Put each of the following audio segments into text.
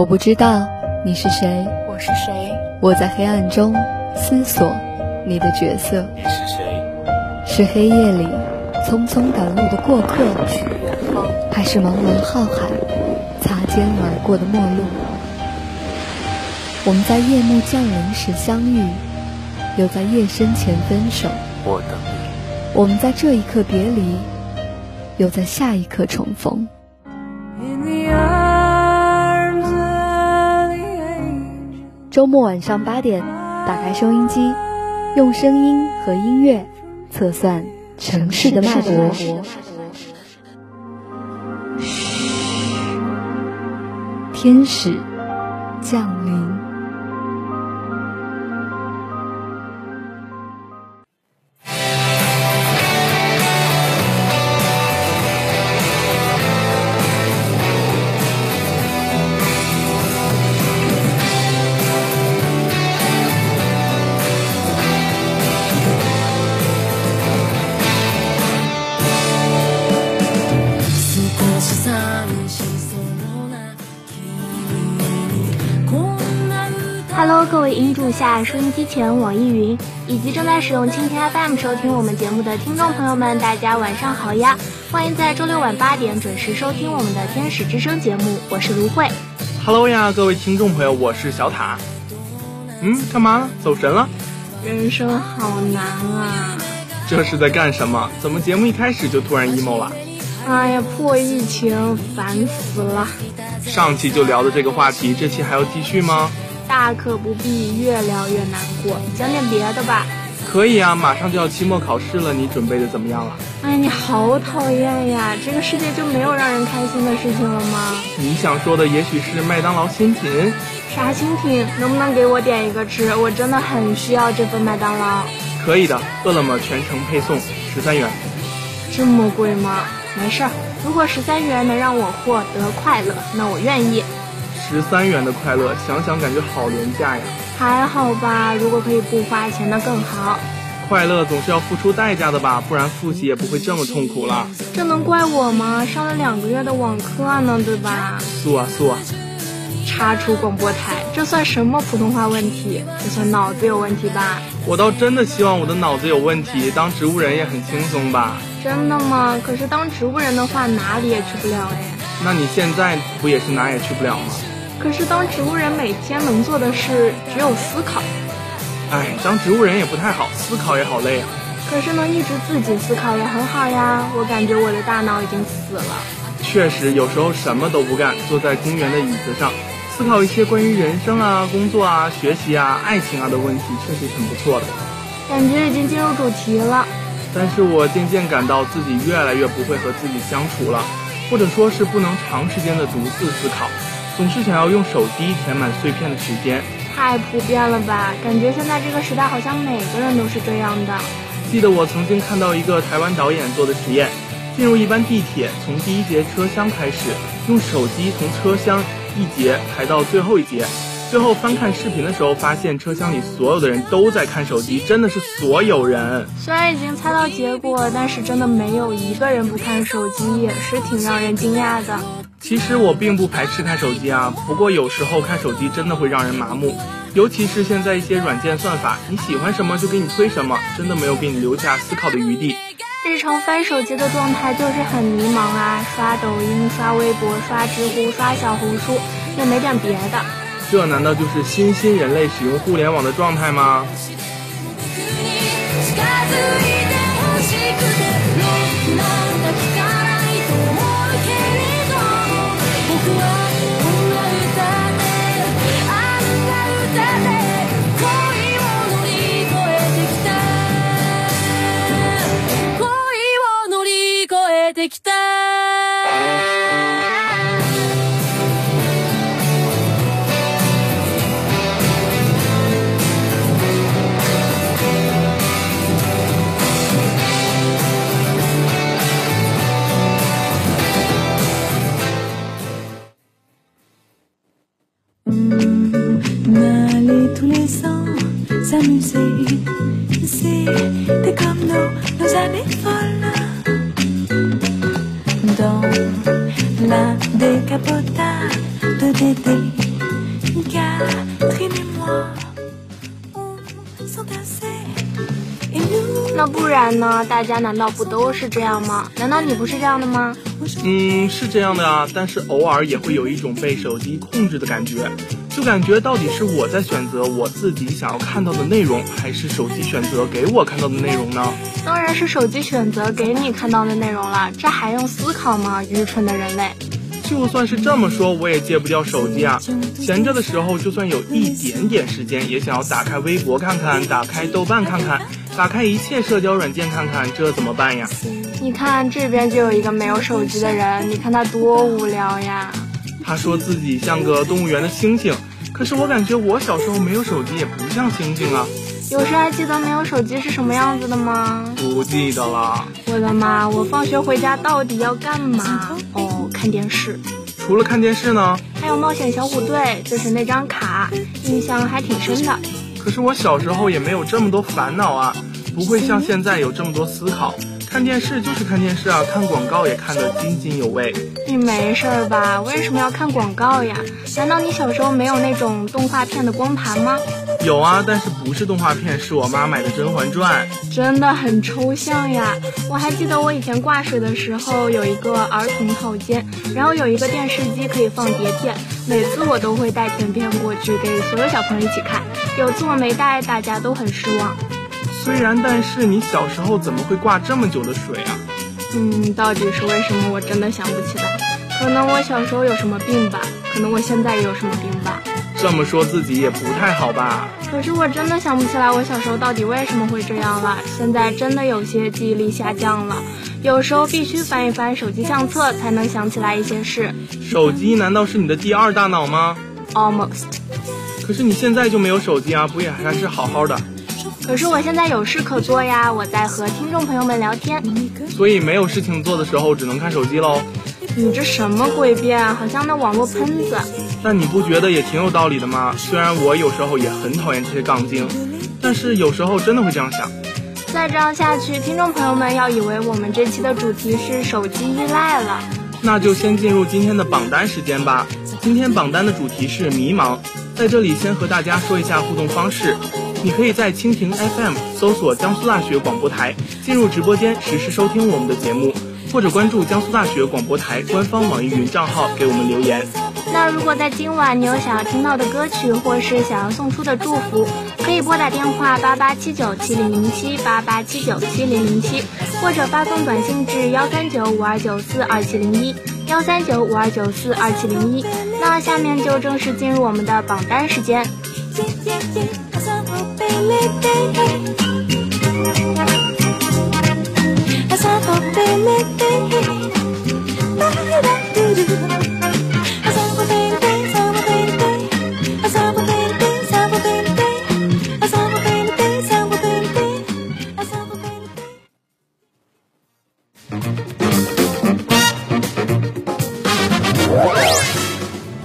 我不知道你是谁，我是谁？我在黑暗中思索你的角色。你是谁？是黑夜里匆匆赶路的过客，是远方，还是茫茫浩海擦肩而过的陌路？我们在夜幕降临时相遇，又在夜深前分手。我等你。我们在这一刻别离，又在下一刻重逢。周末晚上八点，打开收音机，用声音和音乐测算城市的脉搏。天使降临。下、收音机前、网易云以及正在使用蜻蜓 FM 收听我们节目的听众朋友们，大家晚上好呀！欢迎在周六晚八点准时收听我们的《天使之声》节目，我是卢慧。Hello 呀，各位听众朋友，我是小塔。嗯，干嘛呢？走神了？人生好难啊！这是在干什么？怎么节目一开始就突然 emo 了？哎呀，破疫情，烦死了！上期就聊的这个话题，这期还要继续吗？大可不必，越聊越难过。讲点别的吧。可以啊，马上就要期末考试了，你准备的怎么样了？哎，你好讨厌呀！这个世界就没有让人开心的事情了吗？你想说的也许是麦当劳新品。啥新品？能不能给我点一个吃？我真的很需要这份麦当劳。可以的，饿了么全程配送，十三元。这么贵吗？没事儿，如果十三元能让我获得快乐，那我愿意。十三元的快乐，想想感觉好廉价呀。还好吧，如果可以不花钱，那更好。快乐总是要付出代价的吧，不然复习也不会这么痛苦了。这能怪我吗？上了两个月的网课呢，对吧？素啊素啊。插出广播台，这算什么普通话问题？这算脑子有问题吧？我倒真的希望我的脑子有问题，当植物人也很轻松吧？真的吗？可是当植物人的话，哪里也去不了哎。那你现在不也是哪也去不了吗？可是当植物人每天能做的事只有思考。哎，当植物人也不太好，思考也好累啊。可是能一直自己思考也很好呀，我感觉我的大脑已经死了。确实，有时候什么都不干，坐在公园的椅子上，思考一些关于人生啊、工作啊、学习啊、爱情啊的问题，确实挺不错的。感觉已经进入主题了。但是我渐渐感到自己越来越不会和自己相处了，或者说是不能长时间的独自思考。总是想要用手机填满碎片的时间，太普遍了吧？感觉现在这个时代好像每个人都是这样的。记得我曾经看到一个台湾导演做的实验，进入一班地铁，从第一节车厢开始，用手机从车厢一节排到最后一节，最后翻看视频的时候，发现车厢里所有的人都在看手机，真的是所有人。虽然已经猜到结果，但是真的没有一个人不看手机，也是挺让人惊讶的。其实我并不排斥看手机啊，不过有时候看手机真的会让人麻木，尤其是现在一些软件算法，你喜欢什么就给你推什么，真的没有给你留下思考的余地。日常翻手机的状态就是很迷茫啊，刷抖音、刷微博、刷知乎、刷小红书，也没点别的。这难道就是新新人类使用互联网的状态吗？détecteur tous les ans s'amuser, c'est comme nos, nos années folles. 那不然呢？大家难道不都是这样吗？难道你不是这样的吗？嗯，是这样的啊，但是偶尔也会有一种被手机控制的感觉。就感觉到底是我在选择我自己想要看到的内容，还是手机选择给我看到的内容呢？当然是手机选择给你看到的内容了，这还用思考吗？愚蠢的人类！就算是这么说，我也戒不掉手机啊。闲着的时候，就算有一点点时间，也想要打开微博看看，打开豆瓣看看，打开一切社交软件看看，这怎么办呀？你看这边就有一个没有手机的人，你看他多无聊呀。他说自己像个动物园的猩猩，可是我感觉我小时候没有手机也不像星星啊。有谁还记得没有手机是什么样子的吗？不记得了。我的妈！我放学回家到底要干嘛？哦，看电视。除了看电视呢？还有冒险小虎队，就是那张卡，印象还挺深的。可是我小时候也没有这么多烦恼啊，不会像现在有这么多思考。看电视就是看电视啊，看广告也看得津津有味。你没事儿吧？为什么要看广告呀？难道你小时候没有那种动画片的光盘吗？有啊，但是不是动画片，是我妈买的《甄嬛传》。真的很抽象呀！我还记得我以前挂水的时候有一个儿童套间，然后有一个电视机可以放碟片，每次我都会带甜片过去给所有小朋友一起看。有次我没带，大家都很失望。虽然，但是你小时候怎么会挂这么久的水啊？嗯，到底是为什么？我真的想不起来。可能我小时候有什么病吧？可能我现在也有什么病吧？这么说自己也不太好吧？可是我真的想不起来我小时候到底为什么会这样了。现在真的有些记忆力下降了，有时候必须翻一翻手机相册才能想起来一些事。手机难道是你的第二大脑吗？Almost。可是你现在就没有手机啊？不也还是好好的？可是我现在有事可做呀，我在和听众朋友们聊天，所以没有事情做的时候只能看手机喽。你这什么诡辩啊？好像那网络喷子。但你不觉得也挺有道理的吗？虽然我有时候也很讨厌这些杠精，但是有时候真的会这样想。再这样下去，听众朋友们要以为我们这期的主题是手机依赖了。那就先进入今天的榜单时间吧。今天榜单的主题是迷茫，在这里先和大家说一下互动方式。你可以在蜻蜓 FM 搜索江苏大学广播台，进入直播间实时收听我们的节目，或者关注江苏大学广播台官方网易云账号给我们留言。那如果在今晚你有想要听到的歌曲，或是想要送出的祝福，可以拨打电话八八七九七零零七八八七九七零零七，或者发送短信至幺三九五二九四二七零一幺三九五二九四二七零一。那下面就正式进入我们的榜单时间。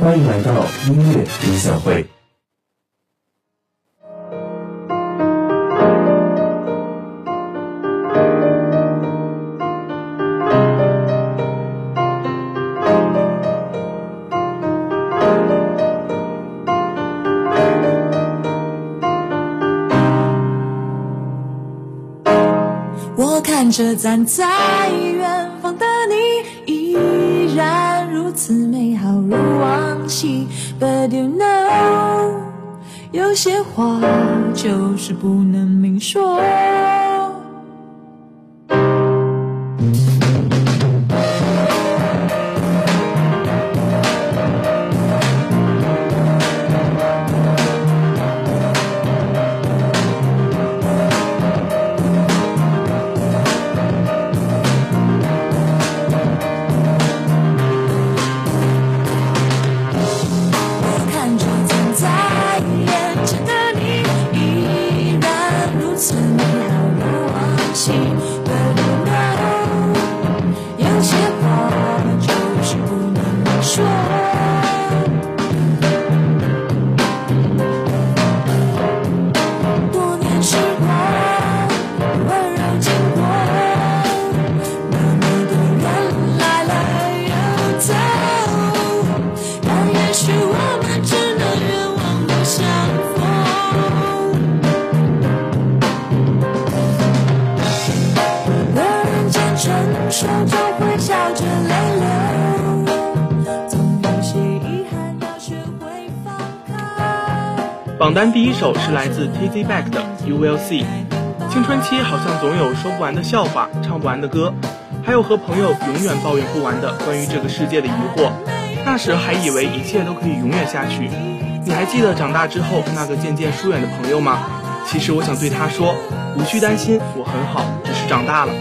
欢迎来到音乐分享会。我看着站在远方的你，依然如此美好如往昔。But you know，有些话就是不能明说。首是来自 Tizzy Bac 的《You Will See》。青春期好像总有说不完的笑话，唱不完的歌，还有和朋友永远抱怨不完的关于这个世界的疑惑。那时还以为一切都可以永远下去。你还记得长大之后那个渐渐疏远的朋友吗？其实我想对他说，无需担心，我很好，只是长大了。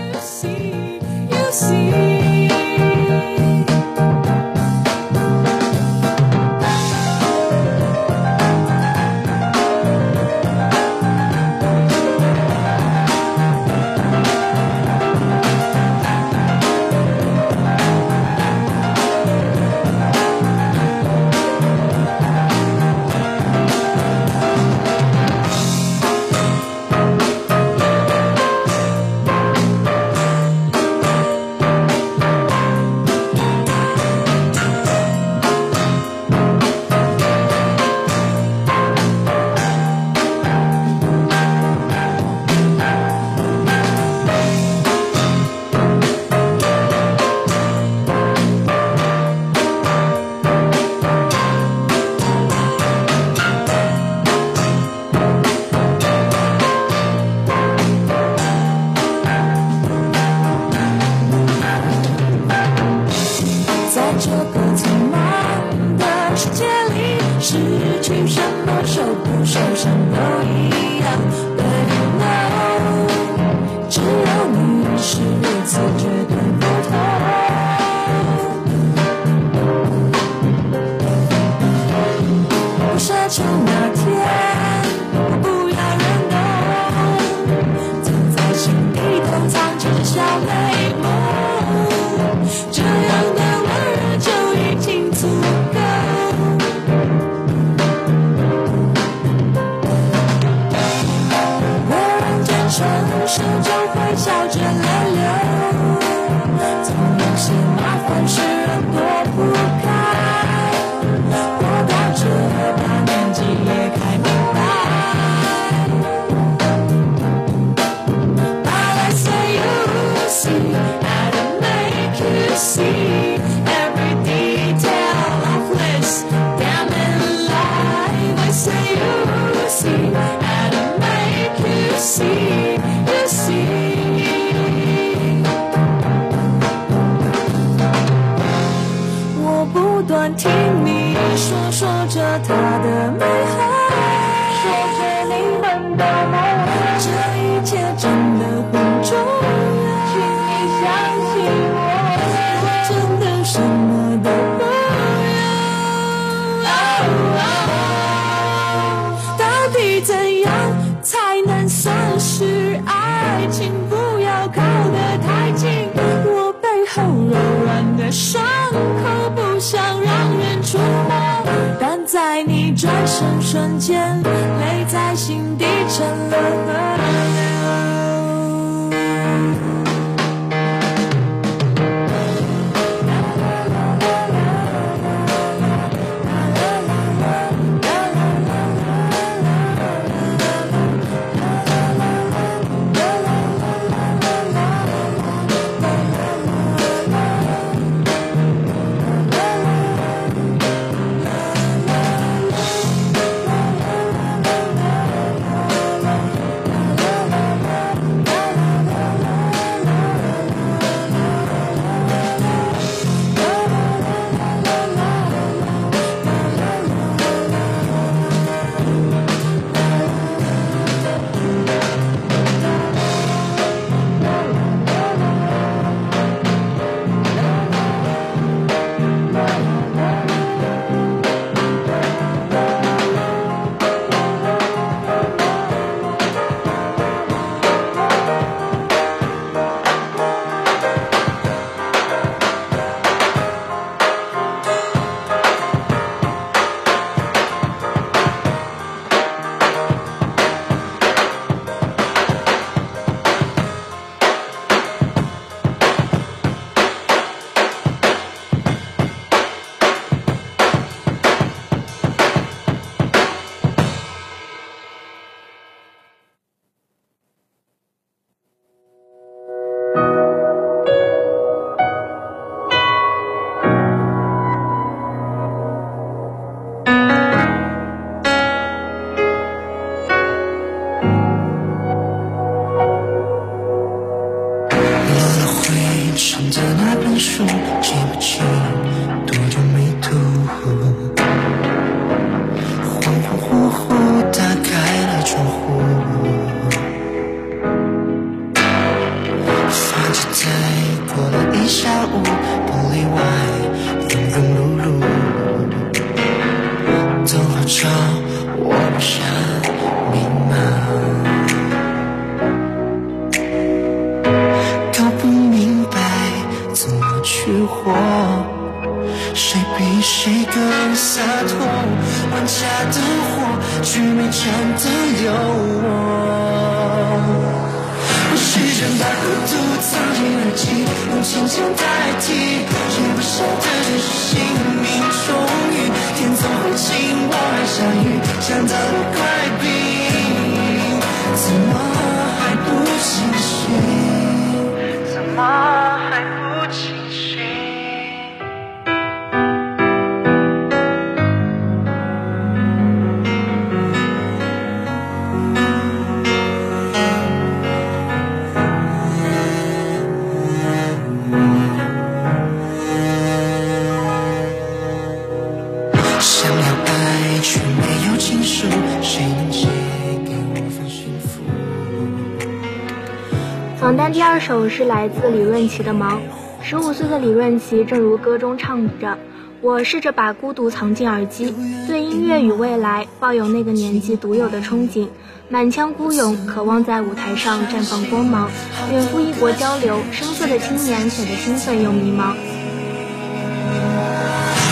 我是来自李润琪的《忙》。十五岁的李润琪，正如歌中唱着：“我试着把孤独藏进耳机，对音乐与未来抱有那个年纪独有的憧憬，满腔孤勇，渴望在舞台上绽放光芒。远赴异国交流，生涩的青年显得兴奋又迷茫。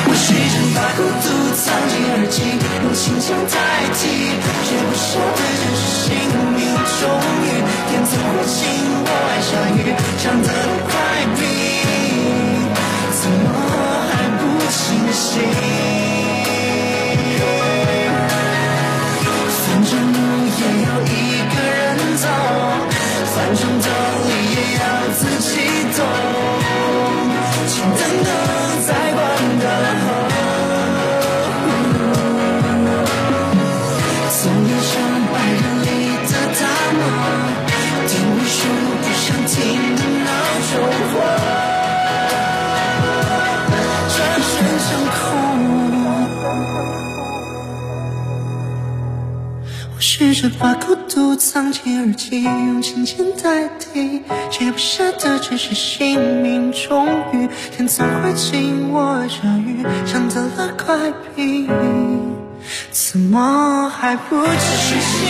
我试着把孤独藏进耳际，用心想代替，却不舍得这是性命终于，天总会晴，我爱下雨，想得了快冰，怎么还不清醒？我试着把孤独藏进耳机，用琴键代替，写不下的只是姓名终于，天总会晴，我爱下雨，像得了怪病，怎么还不清醒？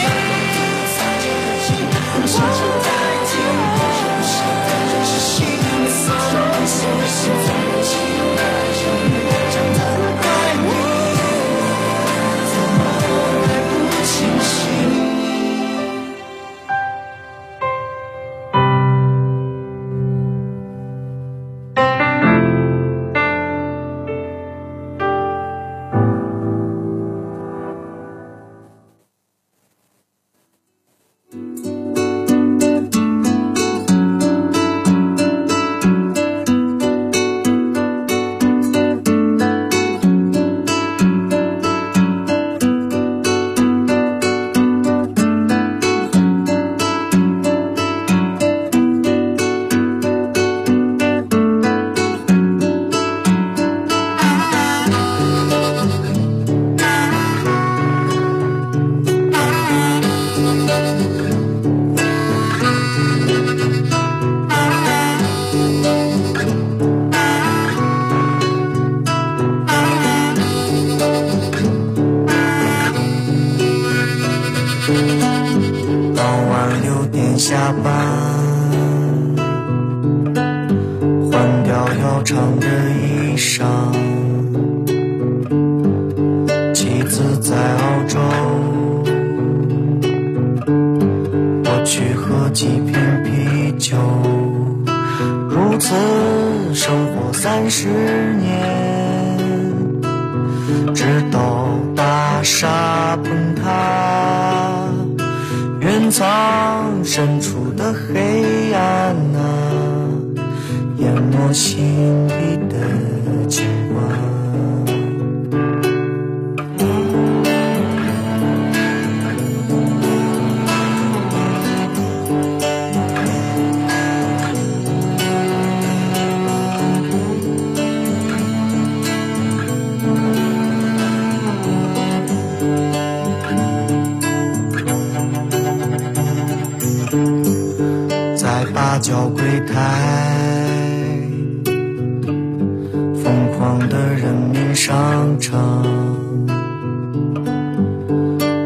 商场，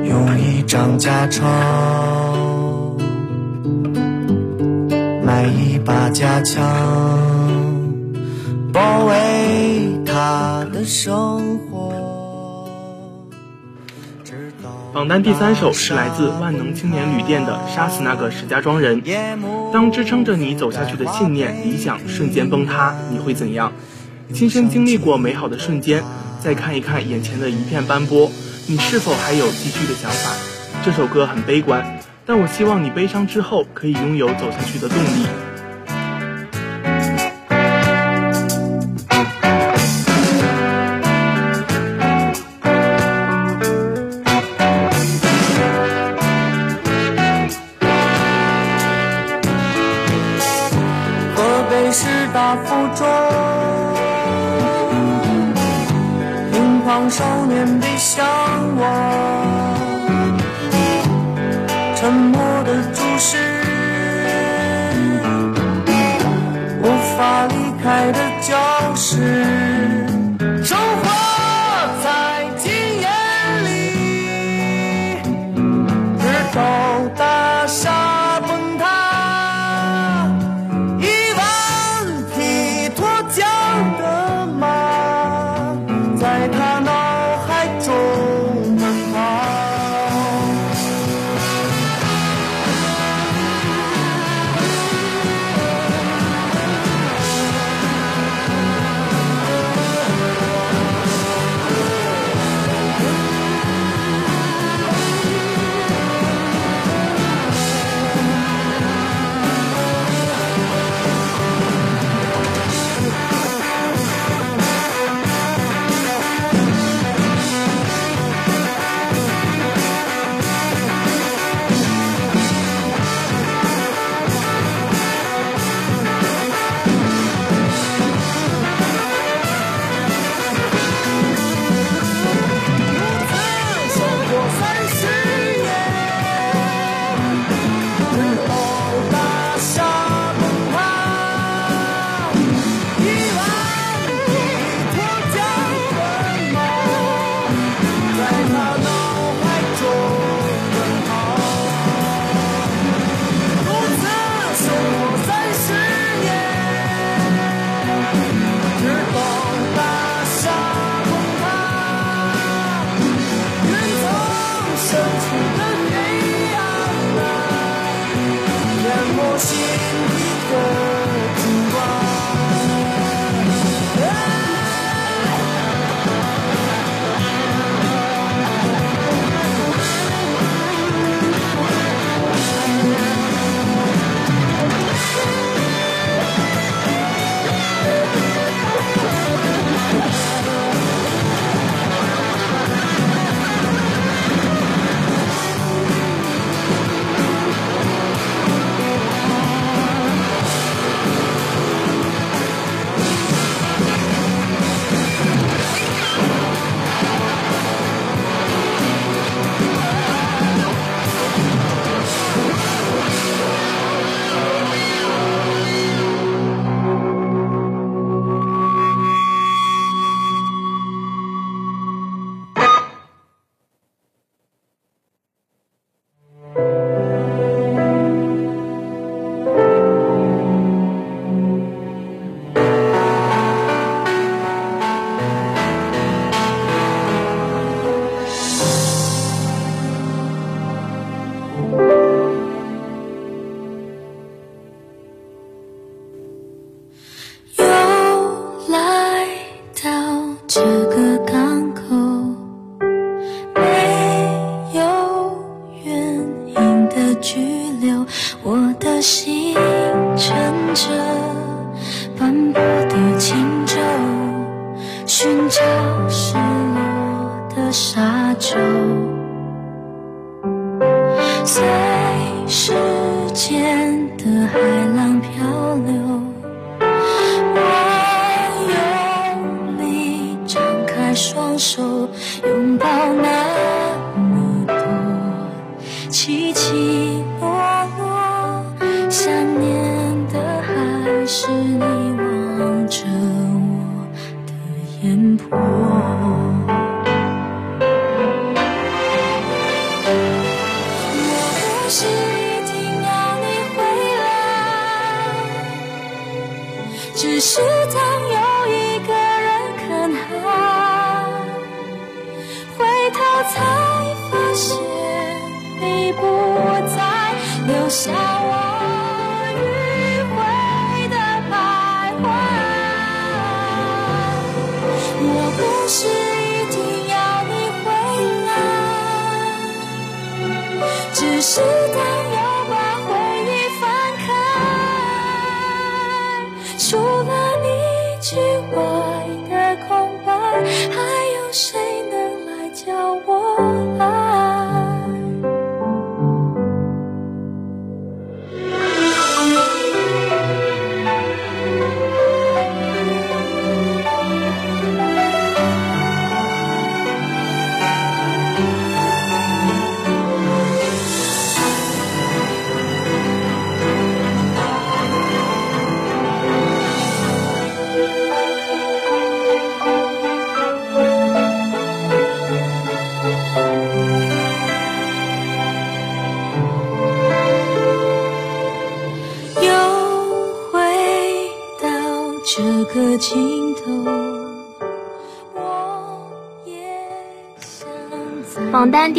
用一张假钞买一把假枪，包围他的生活。榜单第三首是来自万能青年旅店的《杀死那个石家庄人》。当支撑着你走下去的信念、理想瞬间崩塌，你会怎样？亲身经历过美好的瞬间，再看一看眼前的一片斑驳，你是否还有继续的想法？这首歌很悲观，但我希望你悲伤之后可以拥有走下去的动力。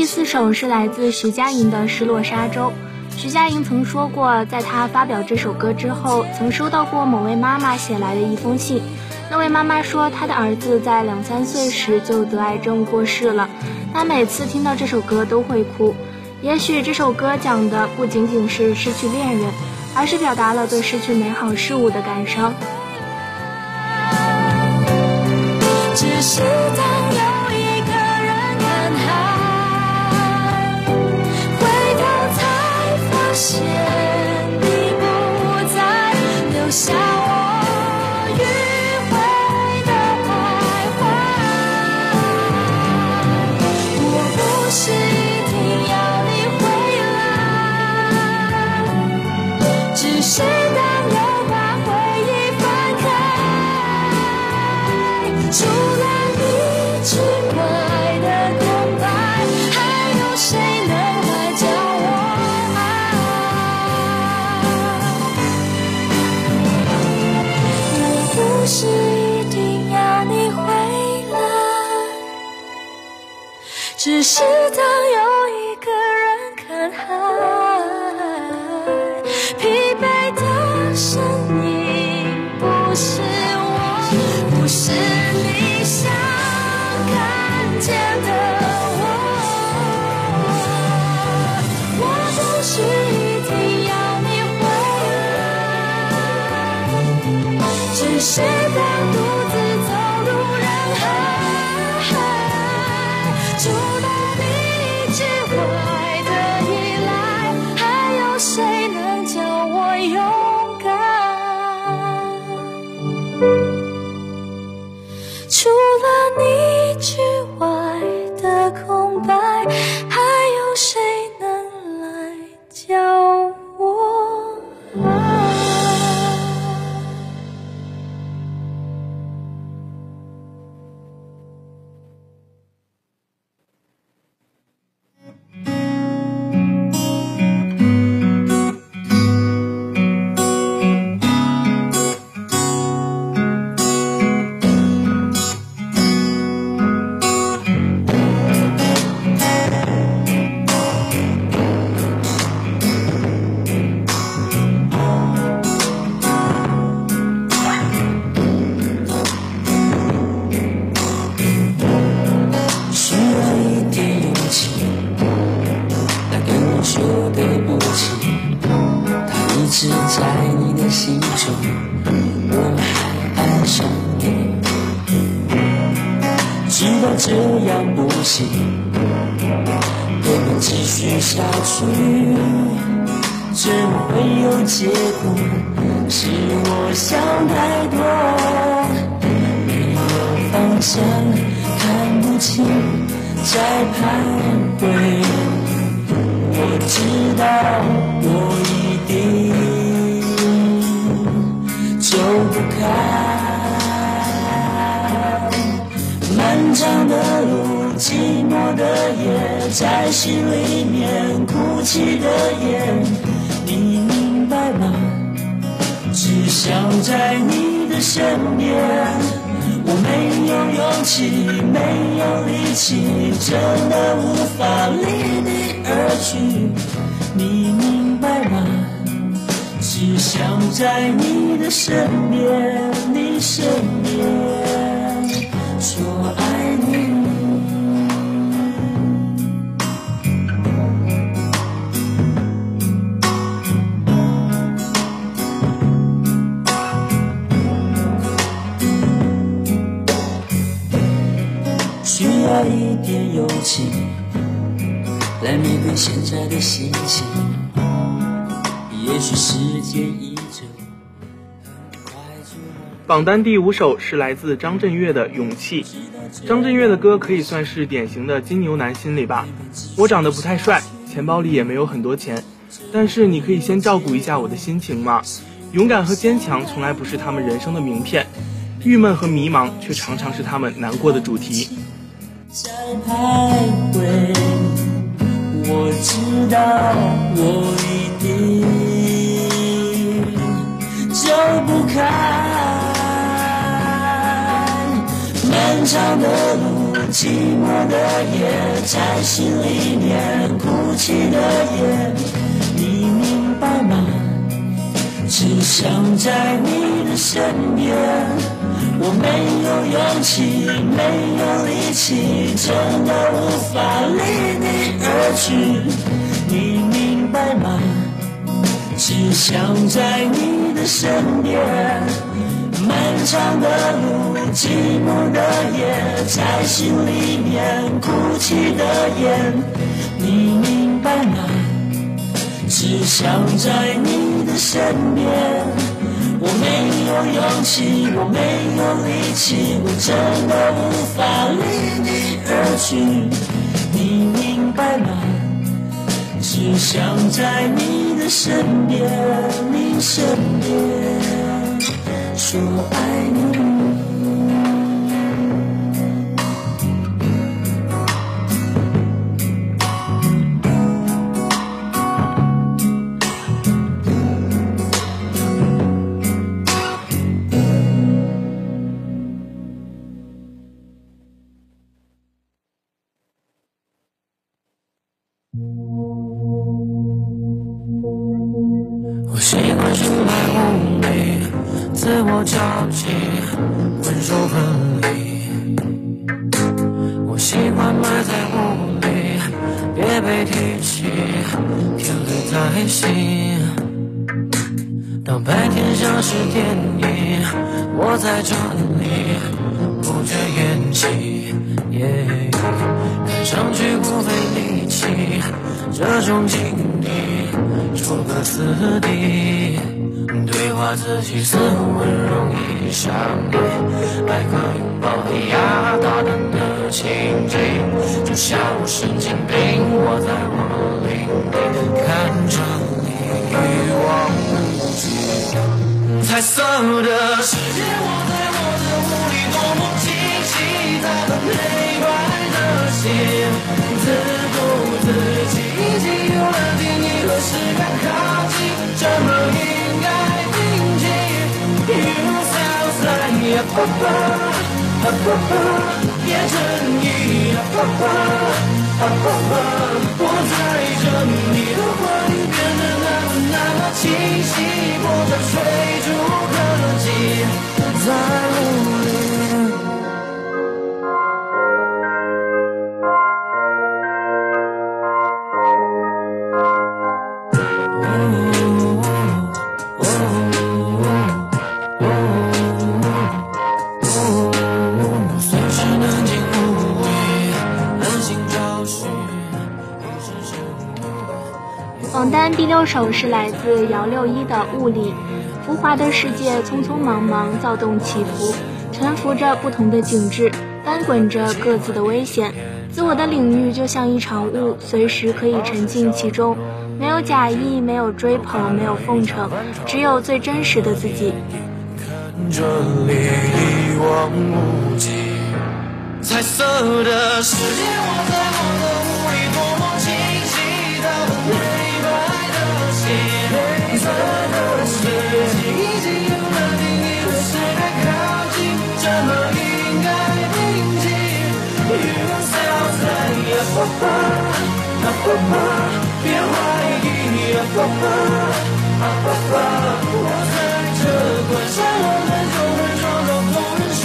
第四首是来自徐佳莹的《失落沙洲》。徐佳莹曾说过，在她发表这首歌之后，曾收到过某位妈妈写来的一封信。那位妈妈说，她的儿子在两三岁时就得癌症过世了。她每次听到这首歌都会哭，也许这首歌讲的不仅仅是失去恋人，而是表达了对失去美好事物的感伤。榜单第五首是来自张震岳的《勇气》。张震岳的歌可以算是典型的金牛男心理吧。我长得不太帅，钱包里也没有很多钱，但是你可以先照顾一下我的心情吗？勇敢和坚强从来不是他们人生的名片，郁闷和迷茫却常常是他们难过的主题。我知道我一定走不开。漫长的路，寂寞的夜，在心里面哭泣的夜，你明白吗？只想在你的身边，我没有勇气，没有力气，真的无法离你而去，你明白吗？只想在你的身边。漫长的路，寂寞的夜，在心里面哭泣的眼，你明白吗？只想在你的身边，我没有勇气，我没有力气，我真的无法离你而去，你明白吗？只想在你的身边，你身边。说爱你。在这里，不觉演戏。看上去不费力气，这种境地，楚歌四地。对话自己似乎很容易，想你，爱个拥抱抵押大胆的情景，就像神经病，我在我领地看着你一望无际。彩色的世界我在我的手里，多么清晰，它的黑白的心，自顾自己已经有了定义，何时该靠近？怎么应该？You sound like a papa, a papa，别争议，a papa, a papa，我在这你的话语变清晰，不断追逐科技，在第六首是来自姚六一的《雾里》，浮华的世界匆匆忙忙，躁动起伏，沉浮着不同的景致，翻滚着各自的危险。自我的领域就像一场雾，随时可以沉浸其中，没有假意，没有追捧，没有奉承，只有最真实的自己。看着你一望无际，彩色的世界我在别怀疑，a papa, a papa，我在这关上了门就会装作动人旋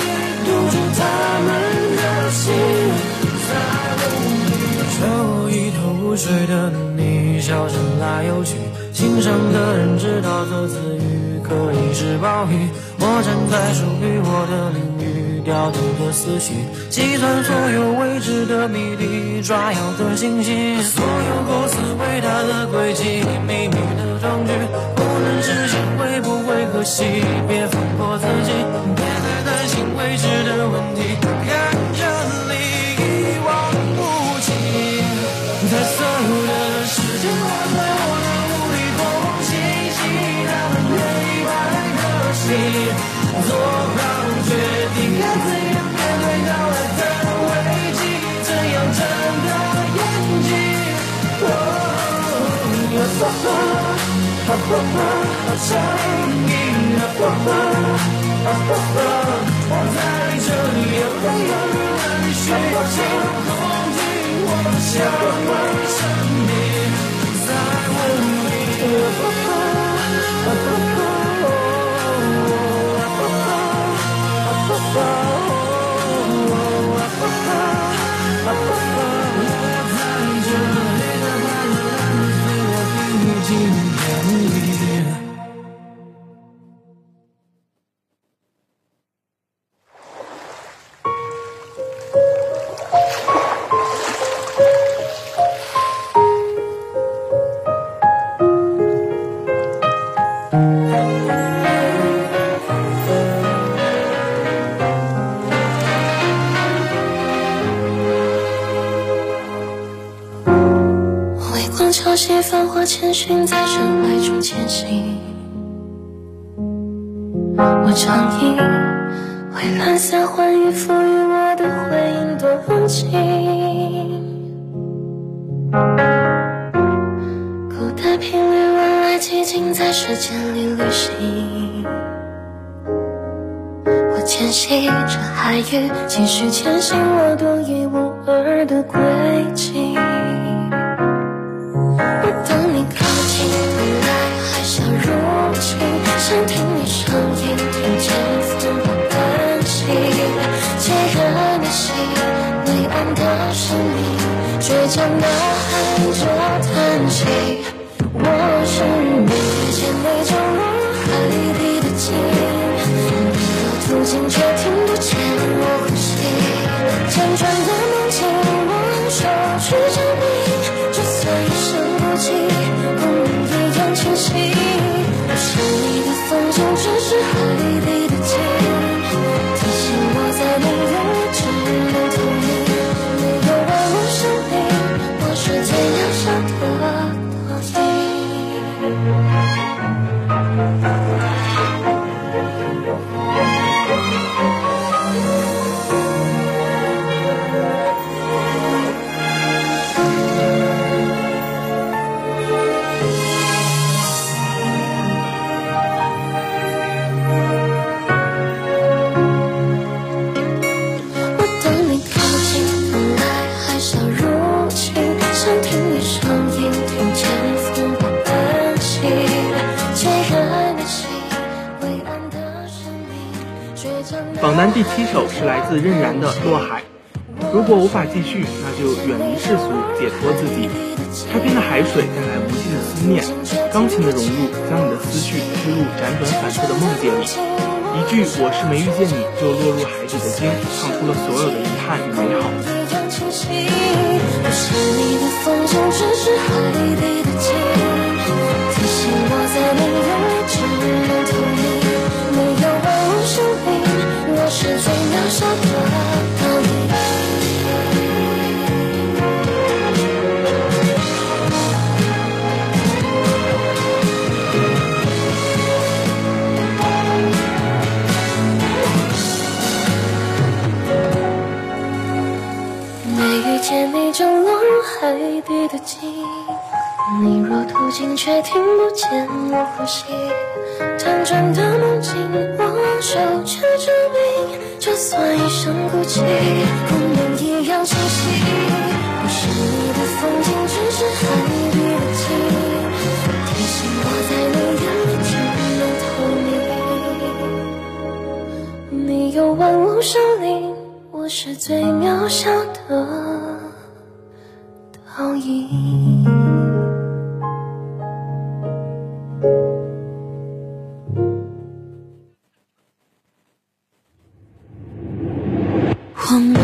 律，堵住他们的心，在雾里，一头雾水的你，笑着来又去。心上的人知道这词语可以是暴雨，我站在属于我的领域，调动的思绪，计算所有未知的谜底，抓药的星星，所有构思伟大的轨迹，秘密的证据，不能实现会不会可惜？别放过自己，别再担心未知的问题，我在这里，没有人需要先控制我想为什么在问你？寻在尘埃中前行，我仗义为蓝色欢愉赋予我的回应多温情。古代频率万籁寂静，在时间里旅行。我坚信着海域，继续前行我独一无二的轨迹。本来还想听你声音，听见风波奔袭，寂然的心，灰暗的生命，倔强的喊着叹息。我是你遇见你就落海底的鲸，你的途径却听第七首是来自任然的《落海》。如果无法继续，那就远离世俗，解脱自己。开篇的海水带来无尽的思念，钢琴的融入将你的思绪推入辗转反侧的梦境里。一句“我是没遇见你就落入海底的鲸”，唱出了所有的遗憾与美好。提你若途经却听不见我呼吸，辗转的梦境，我手却证明，就算一生孤寂，光明一样清晰。不是你的风景，只是海底的鲸，提醒我在你眼里只能透明。你有万物生灵，我是最渺小的。倒影。忘了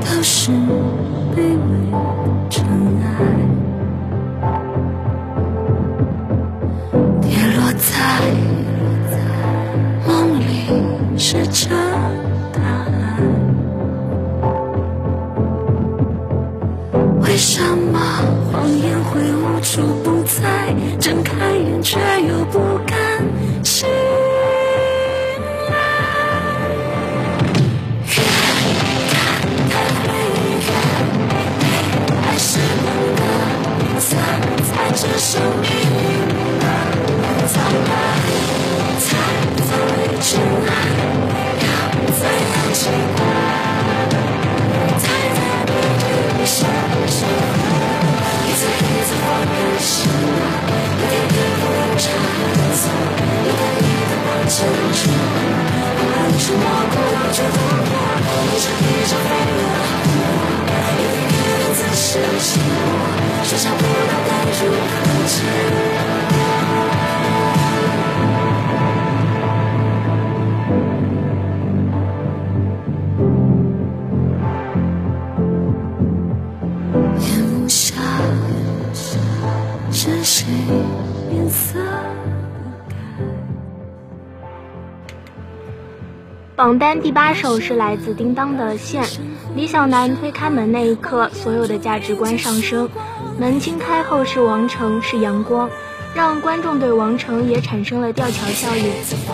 都是卑微尘埃，跌落在梦里是这答案。为什么谎言会无处不在？睁开眼却又不在这生命的苍白，才会真爱，要怎样期待？太在面对现实，一次一次放任心，一点点不用差错，一点一点往前冲。爱是模糊就突破，一场一场飞蛾一点一点自食其果，设想不到该如何解。夜幕下，是谁脸色不改？榜单第八首是来自叮当的《线》。李小男推开门那一刻，所有的价值观上升。门轻开后是王城，是阳光，让观众对王城也产生了吊桥效应，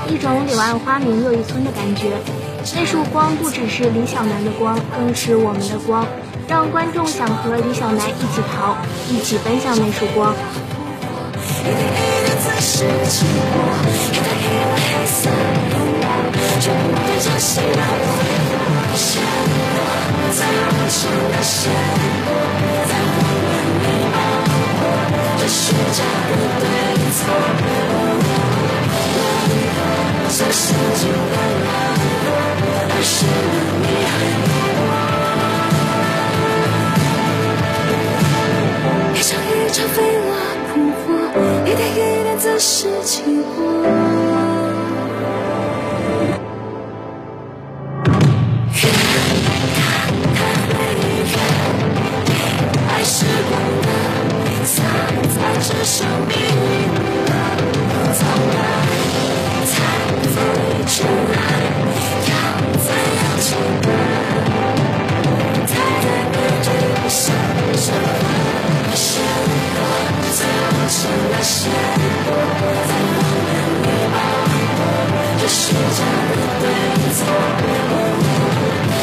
一种柳暗花明又一村的感觉。那束光不只是李小男的光，更是我们的光，让观众想和李小男一起逃，一起奔向那束光。在无情的线落，在我们里熬过，这是假的对错，我与我像陷进了烂落，而是你还有我，一场一场飞蛾扑火，一点一点自食其果。在这生命的苍白，才会真爱，要怎样期待？太太面对现实，陷落在无情的陷落，在梦魇里熬过，这虚假的对错，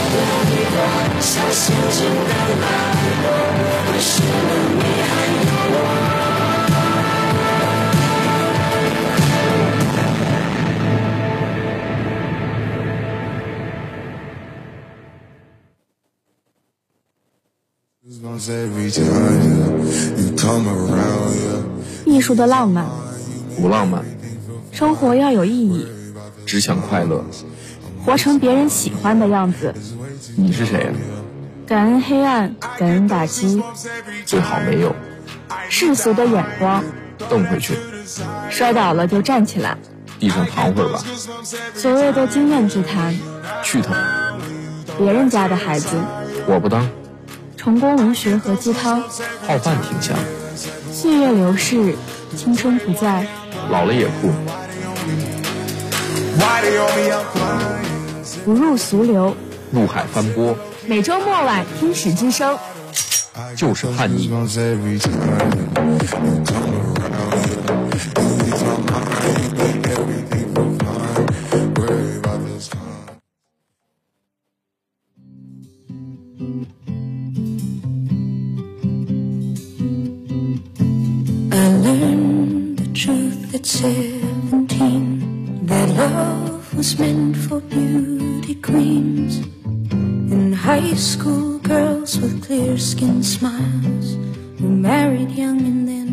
我与我像陷进的烂落，为什么你还艺术的浪漫，不浪漫，生活要有意义，只想快乐。活成别人喜欢的样子。你是谁呀、感恩黑暗，感恩打击，最好没有，世俗的眼光，瞪回去，摔倒了就站起来。地上躺会儿吧。所谓的经验之谈，去他妈！别人家的孩子，我不当，成功文学和鸡汤，泡饭挺香，岁月流逝，青春不在，老了也酷。不入俗流。怒海翻波，每周末晚听史之声，就是叛逆。17 Their love was meant for beauty queens. And high school girls with clear skin smiles Who married young and then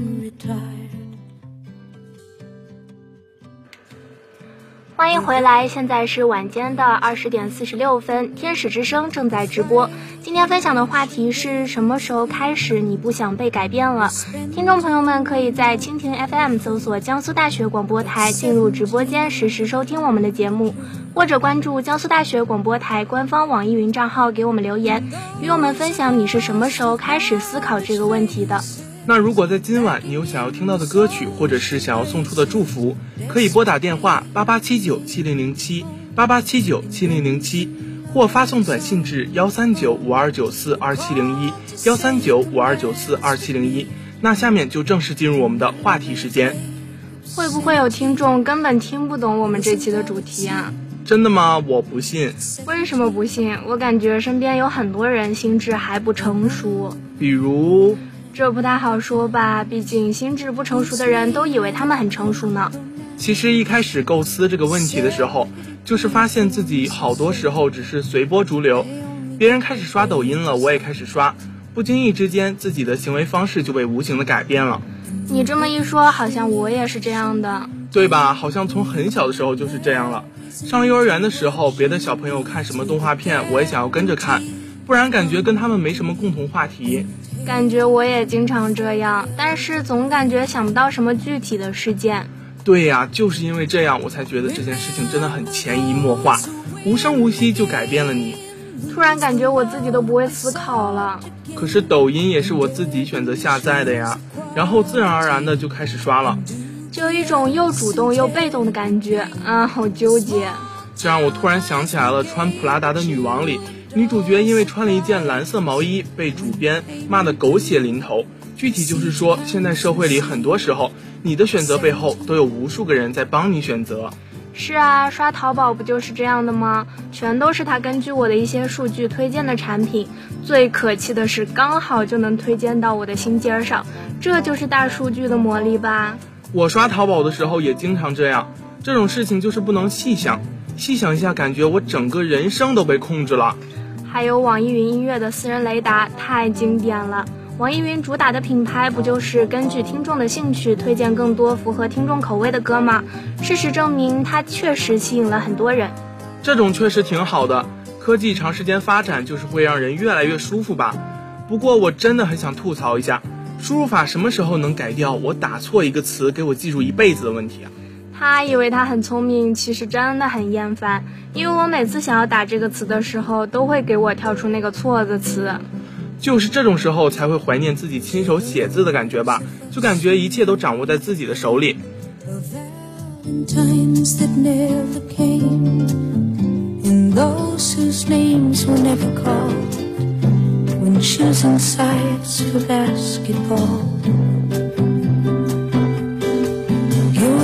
欢迎回来，现在是晚间的二十点四十六分，天使之声正在直播。今天分享的话题是什么时候开始你不想被改变了？听众朋友们可以在蜻蜓 FM 搜索江苏大学广播台，进入直播间实时收听我们的节目，或者关注江苏大学广播台官方网易云账号给我们留言，与我们分享你是什么时候开始思考这个问题的。那如果在今晚你有想要听到的歌曲，或者是想要送出的祝福，可以拨打电话八八七九七零零七八八七九七零零七，或发送短信至幺三九五二九四二七零一幺三九五二九四二七零一。那下面就正式进入我们的话题时间。会不会有听众根本听不懂我们这期的主题啊？真的吗？我不信。为什么不信？我感觉身边有很多人心智还不成熟。比如。这不太好说吧，毕竟心智不成熟的人都以为他们很成熟呢。其实一开始构思这个问题的时候，就是发现自己好多时候只是随波逐流，别人开始刷抖音了，我也开始刷，不经意之间自己的行为方式就被无形的改变了。你这么一说，好像我也是这样的，对吧？好像从很小的时候就是这样了。上幼儿园的时候，别的小朋友看什么动画片，我也想要跟着看，不然感觉跟他们没什么共同话题。感觉我也经常这样，但是总感觉想不到什么具体的事件。对呀，就是因为这样，我才觉得这件事情真的很潜移默化，无声无息就改变了你。突然感觉我自己都不会思考了。可是抖音也是我自己选择下载的呀，然后自然而然的就开始刷了，就有一种又主动又被动的感觉啊，好纠结。这让我突然想起来了，穿普拉达的女王里。女主角因为穿了一件蓝色毛衣，被主编骂得狗血淋头。具体就是说，现在社会里很多时候，你的选择背后都有无数个人在帮你选择。是啊，刷淘宝不就是这样的吗？全都是他根据我的一些数据推荐的产品。最可气的是，刚好就能推荐到我的心尖上，这就是大数据的魔力吧？我刷淘宝的时候也经常这样，这种事情就是不能细想，细想一下，感觉我整个人生都被控制了。还有网易云音乐的私人雷达太经典了。网易云主打的品牌不就是根据听众的兴趣推荐更多符合听众口味的歌吗？事实证明，它确实吸引了很多人。这种确实挺好的。科技长时间发展就是会让人越来越舒服吧。不过我真的很想吐槽一下，输入法什么时候能改掉我打错一个词给我记住一辈子的问题啊？他以为他很聪明，其实真的很厌烦。因为我每次想要打这个词的时候，都会给我跳出那个错的词。就是这种时候才会怀念自己亲手写字的感觉吧，就感觉一切都掌握在自己的手里。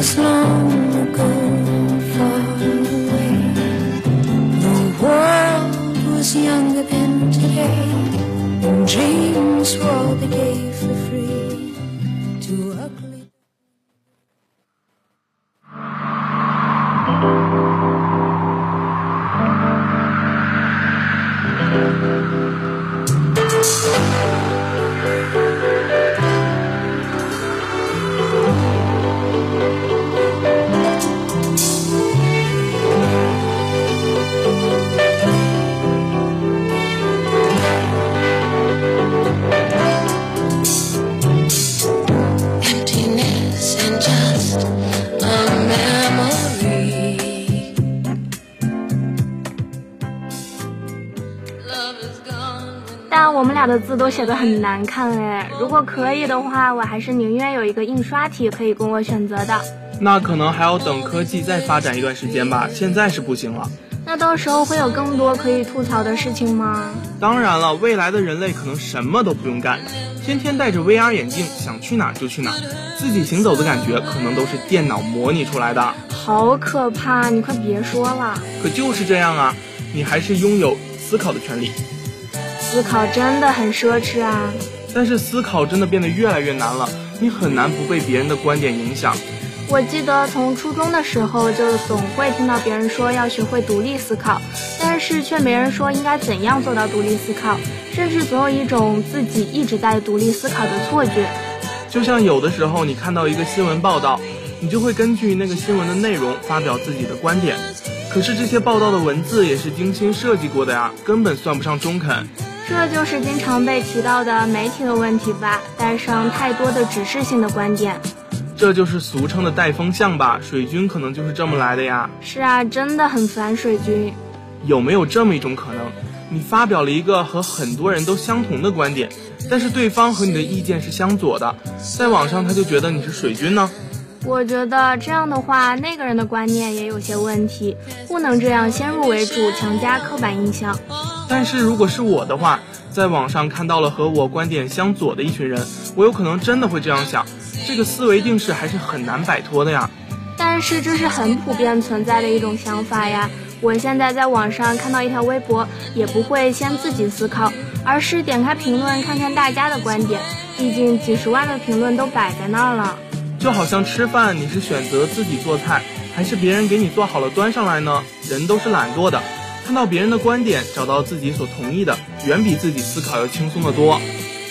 Was long ago, far away. The world was younger than today, and dreams were all they gave for free to ugly. 写的很难看哎，如果可以的话，我还是宁愿有一个印刷体可以供我选择的。那可能还要等科技再发展一段时间吧，现在是不行了。那到时候会有更多可以吐槽的事情吗？当然了，未来的人类可能什么都不用干，天天戴着 VR 眼镜，想去哪儿就去哪儿，自己行走的感觉可能都是电脑模拟出来的。好可怕！你快别说了。可就是这样啊，你还是拥有思考的权利。思考真的很奢侈啊！但是思考真的变得越来越难了，你很难不被别人的观点影响。我记得从初中的时候就总会听到别人说要学会独立思考，但是却没人说应该怎样做到独立思考，甚至总有一种自己一直在独立思考的错觉。就像有的时候你看到一个新闻报道，你就会根据那个新闻的内容发表自己的观点。可是这些报道的文字也是精心设计过的呀，根本算不上中肯。这就是经常被提到的媒体的问题吧，带上太多的指示性的观点。这就是俗称的带风向吧，水军可能就是这么来的呀。是啊，真的很烦水军。有没有这么一种可能，你发表了一个和很多人都相同的观点，但是对方和你的意见是相左的，在网上他就觉得你是水军呢？我觉得这样的话，那个人的观念也有些问题，不能这样先入为主，强加刻板印象。但是如果是我的话，在网上看到了和我观点相左的一群人，我有可能真的会这样想，这个思维定式还是很难摆脱的呀。但是这是很普遍存在的一种想法呀。我现在在网上看到一条微博，也不会先自己思考，而是点开评论看看大家的观点，毕竟几十万的评论都摆在那儿了。就好像吃饭，你是选择自己做菜，还是别人给你做好了端上来呢？人都是懒惰的。看到别人的观点，找到自己所同意的，远比自己思考要轻松的多。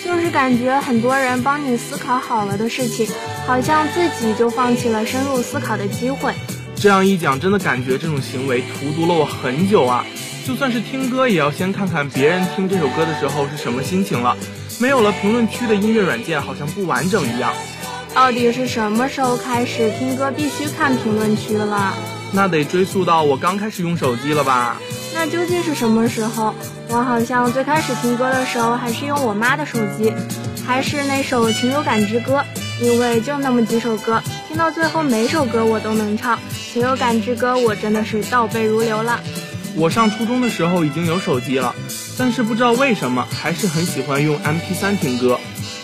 就是感觉很多人帮你思考好了的事情，好像自己就放弃了深入思考的机会。这样一讲，真的感觉这种行为荼毒了我很久啊！就算是听歌，也要先看看别人听这首歌的时候是什么心情了。没有了评论区的音乐软件，好像不完整一样。到底是什么时候开始听歌必须看评论区了？那得追溯到我刚开始用手机了吧？那究竟是什么时候？我好像最开始听歌的时候还是用我妈的手机，还是那首《情有感之歌》，因为就那么几首歌，听到最后每首歌我都能唱，《情有感之歌》我真的是倒背如流了。我上初中的时候已经有手机了，但是不知道为什么还是很喜欢用 MP3 听歌，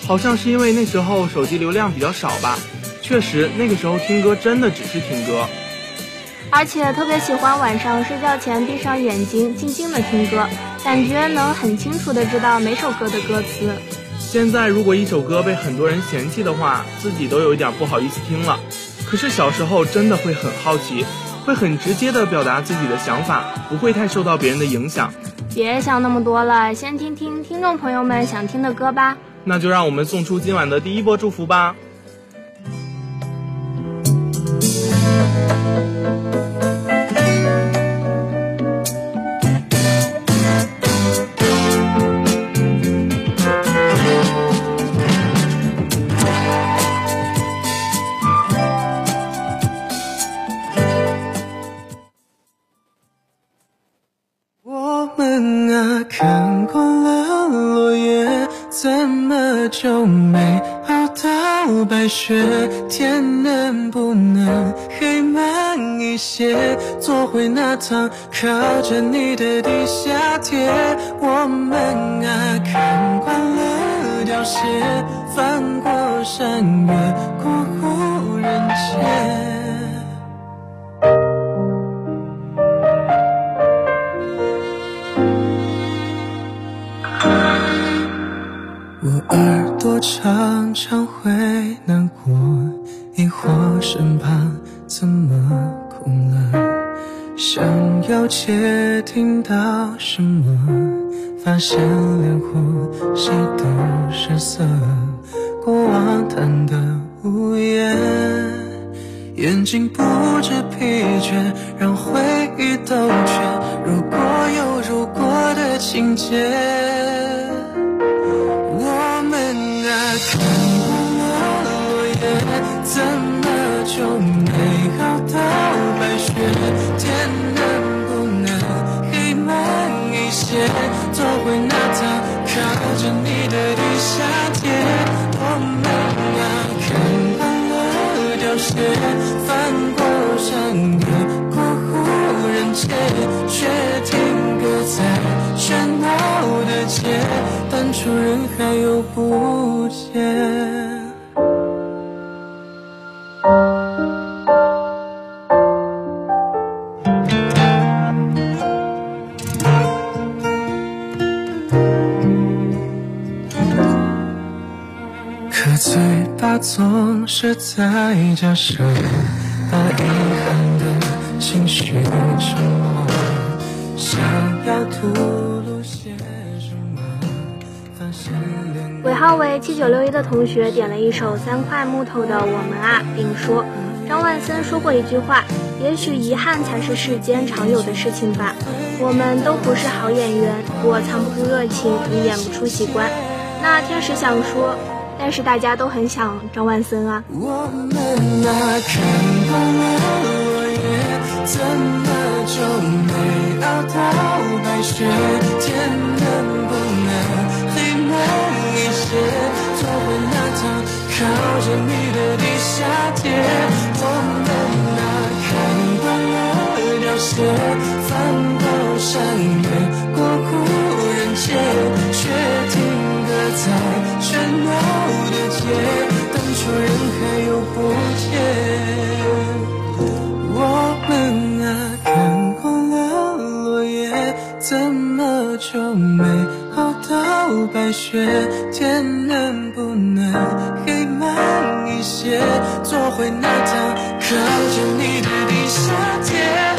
好像是因为那时候手机流量比较少吧。确实，那个时候听歌真的只是听歌。而且特别喜欢晚上睡觉前闭上眼睛，静静的听歌，感觉能很清楚的知道每首歌的歌词。现在如果一首歌被很多人嫌弃的话，自己都有一点不好意思听了。可是小时候真的会很好奇，会很直接的表达自己的想法，不会太受到别人的影响。别想那么多了，先听听听众朋友们想听的歌吧。那就让我们送出今晚的第一波祝福吧。些，做回那趟靠着你的地下铁？我们啊，看惯了凋谢，翻过山岳，过户人间。我耳朵常常会难过，疑惑身旁怎么了？想要窃听到什么，发现连呼吸都失色。过往谈的无言，眼睛不知疲倦，让回忆兜圈。如果有如果的情节。我们啊，看过了落叶，怎么就没熬到？天能不能黑慢一些，做回那趟靠着你的地下铁？我们啊，看惯了凋谢，翻过山岳，过户人街，却停格在喧闹的街，单纯人海又不见。总是在假设，把遗憾的情绪沉默，想要吐露些什么，发现尾号为七九六一的同学点了一首三块木头的《我们啊》，并说：“张万森说过一句话：“也许遗憾才是世间常有的事情吧。”我们都不是好演员，我藏不住热情，你演不出习惯。那天使想说，但是大家都很想张万森啊。我们啊，看惯了落叶，怎么就没熬到白雪？天能不能黑暗一些，做回那趟靠着你的地下铁？我们啊，看惯了凋谢，翻过山岳，过户人街，却停格在当初人海又不见，我们啊，看过了落叶，怎么就没熬到白雪？天能不能黑慢一些，做回那趟靠着你的地下铁？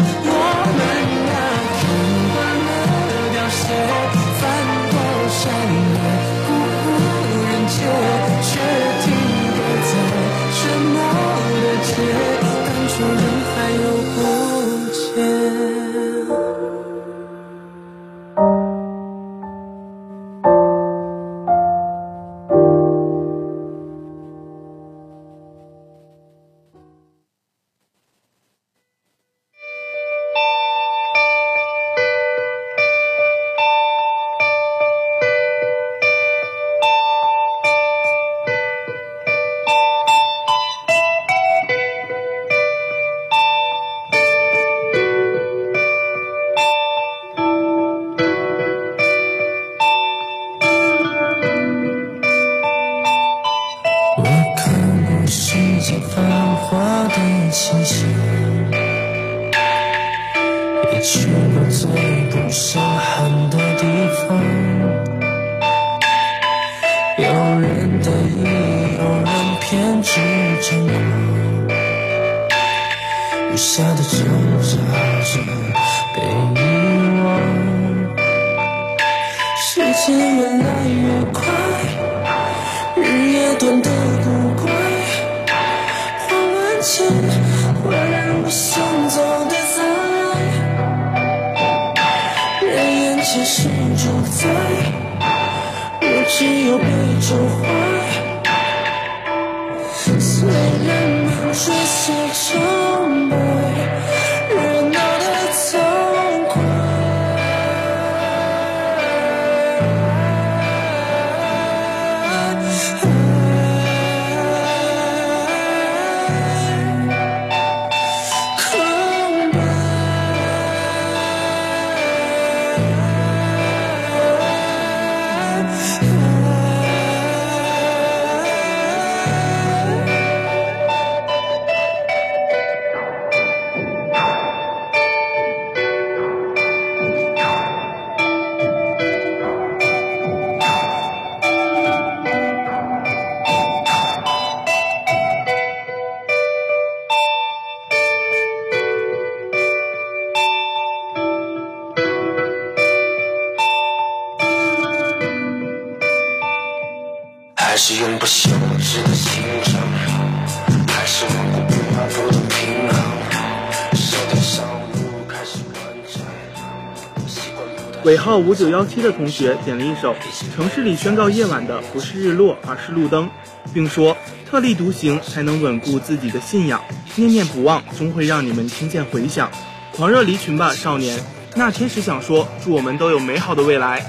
尾号五九幺七的同学点了一首《城市里宣告夜晚的不是日落，而是路灯》，并说：“特立独行才能稳固自己的信仰，念念不忘终会让你们听见回响。狂热离群吧，少年！”那天使想说：“祝我们都有美好的未来。”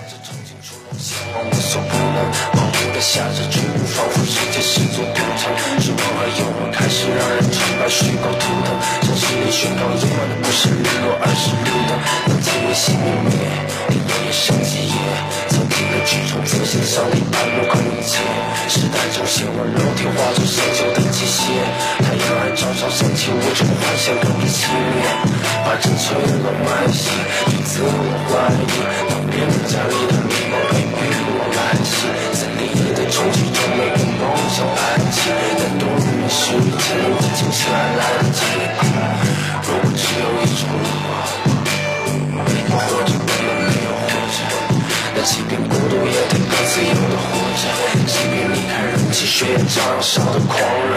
下着雨，仿佛世界是座赌场。失望和诱惑开始让人崇拜虚构图腾。城市里宣告夜晚的不是日落，而是路灯。当机会熄灭灭，你我也升级耶。曾经的举重自信，上帝半路空劫。时代中写我肉体化作生锈的机械。太阳还照常升起，我这幻想更比熄灭。把这脆弱慢性与自我怀疑，当别人家里的迷茫想安静，但多余的时间，已经醒还来不及。如果只有一种路，活着不能没有活着，那即便孤独也得更自由的活着，即便离开人气，血液照样烧的狂热。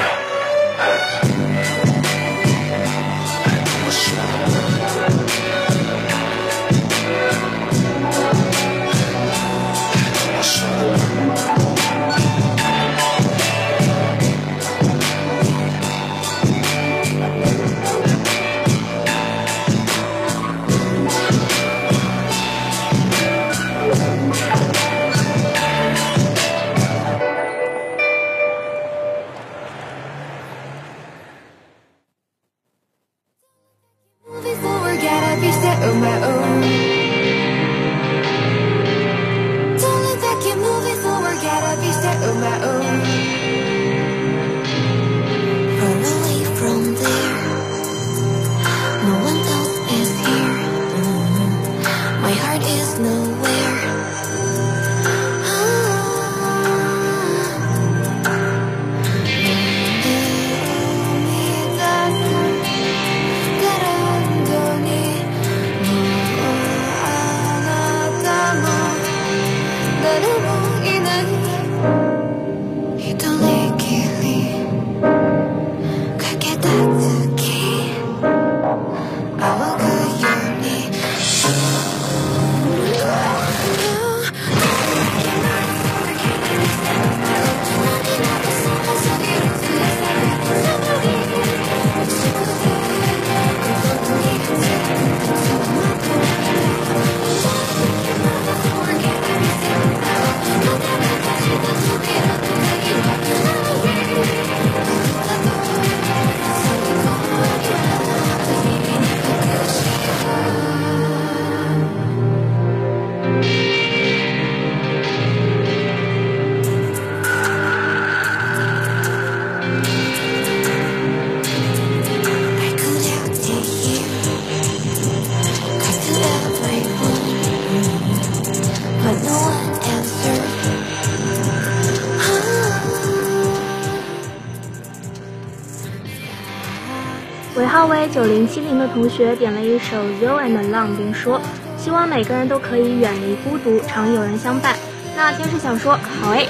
零七零的同学点了一首《You and Long》，并说：“希望每个人都可以远离孤独，常有人相伴。”那天使想说：“好诶。”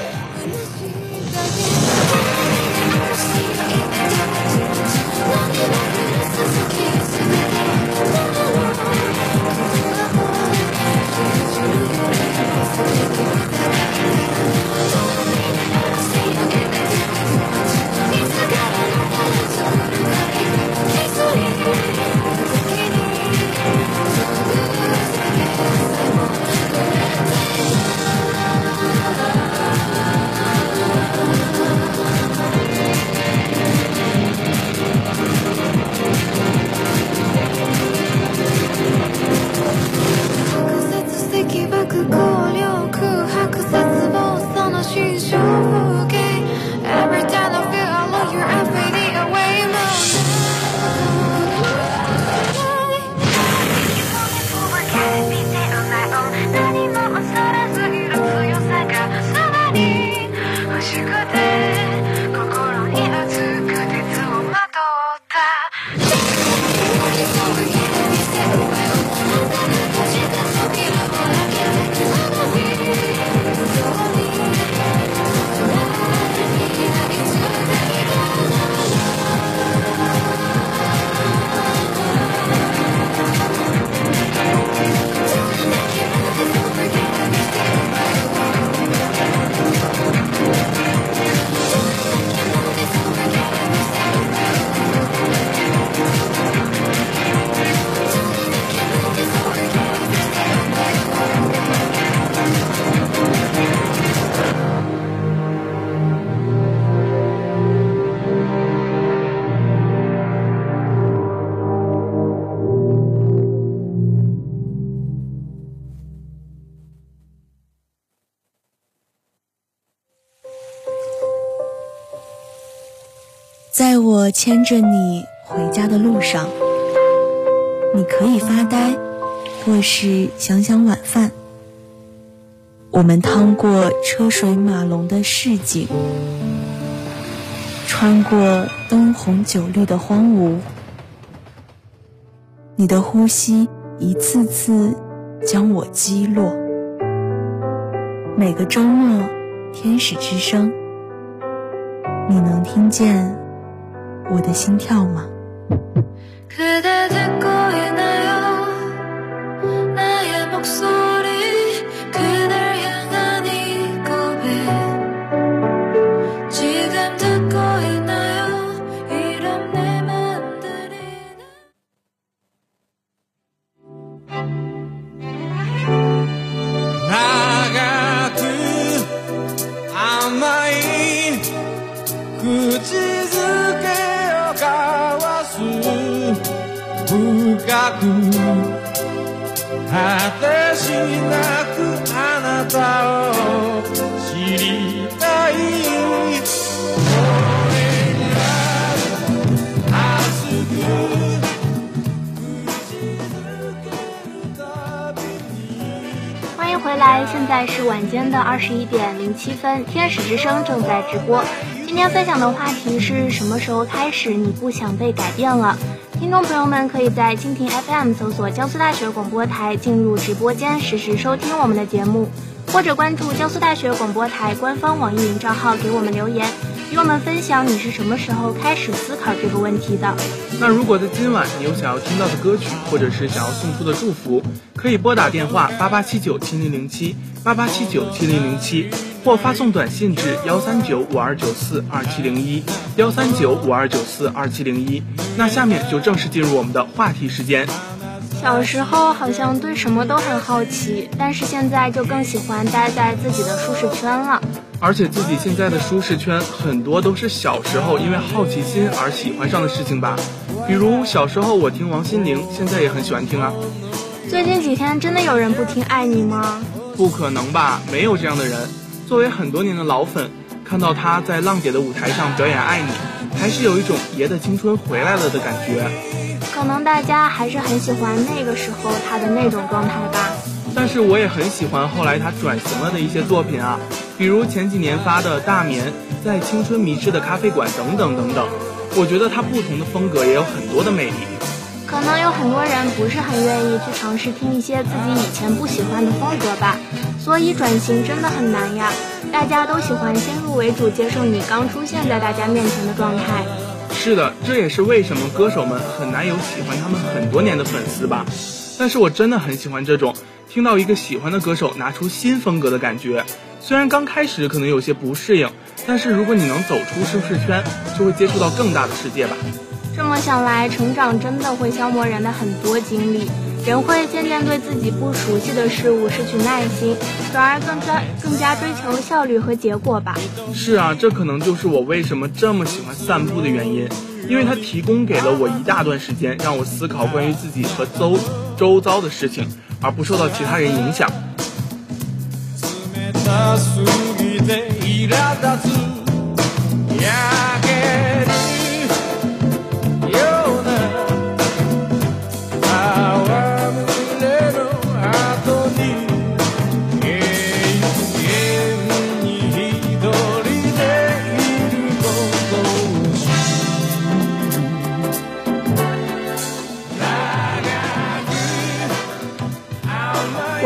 牵着你回家的路上，你可以发呆，或是想想晚饭。我们趟过车水马龙的市井，穿过灯红酒绿的荒芜。你的呼吸一次次将我击落。每个周末，天使之声，你能听见？我的心跳吗？嗯。欢迎回来，现在是晚间的二十一点零七分，天使之声正在直播。今天分享的话题是什么时候开始你不想被改变了？听众朋友们可以在蜻蜓 FM 搜索江苏大学广播台，进入直播间实时收听我们的节目，或者关注江苏大学广播台官方网易云账号给我们留言，与我们分享你是什么时候开始思考这个问题的。那如果在今晚你有想要听到的歌曲，或者是想要送出的祝福，可以拨打电话八八七九七零零七八八七九七零零七，或发送短信至幺三九五二九四二七零一幺三九五二九四二七零一。那下面就正式进入我们的话题时间。小时候好像对什么都很好奇，但是现在就更喜欢待在自己的舒适圈了。而且自己现在的舒适圈很多都是小时候因为好奇心而喜欢上的事情吧。比如小时候我听王心凌，现在也很喜欢听啊。最近几天真的有人不听《爱你》吗？不可能吧，没有这样的人。作为很多年的老粉，看到他在浪姐的舞台上表演《爱你》，还是有一种爷的青春回来了的感觉。可能大家还是很喜欢那个时候他的那种状态吧。但是我也很喜欢后来他转型了的一些作品啊，比如前几年发的《大眠》、在青春迷失的咖啡馆等等等等。我觉得他不同的风格也有很多的魅力。可能有很多人不是很愿意去尝试听一些自己以前不喜欢的风格吧，所以转型真的很难呀。大家都喜欢先入为主接受你刚出现在大家面前的状态。是的，这也是为什么歌手们很难有喜欢他们很多年的粉丝吧。但是我真的很喜欢这种听到一个喜欢的歌手拿出新风格的感觉。虽然刚开始可能有些不适应，但是如果你能走出舒适圈，就会接触到更大的世界吧。这么想来，成长真的会消磨人的很多精力，人会渐渐对自己不熟悉的事物失去耐心，转而更加更加追求效率和结果吧。是啊，这可能就是我为什么这么喜欢散步的原因，因为它提供给了我一大段时间，让我思考关于自己和周周遭的事情，而不受到其他人影响。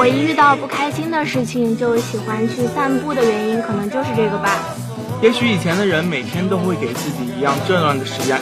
我一遇到不开心的事情，就喜欢去散步的原因，可能就是这个吧。也许以前的人每天都会给自己一样这样的实验。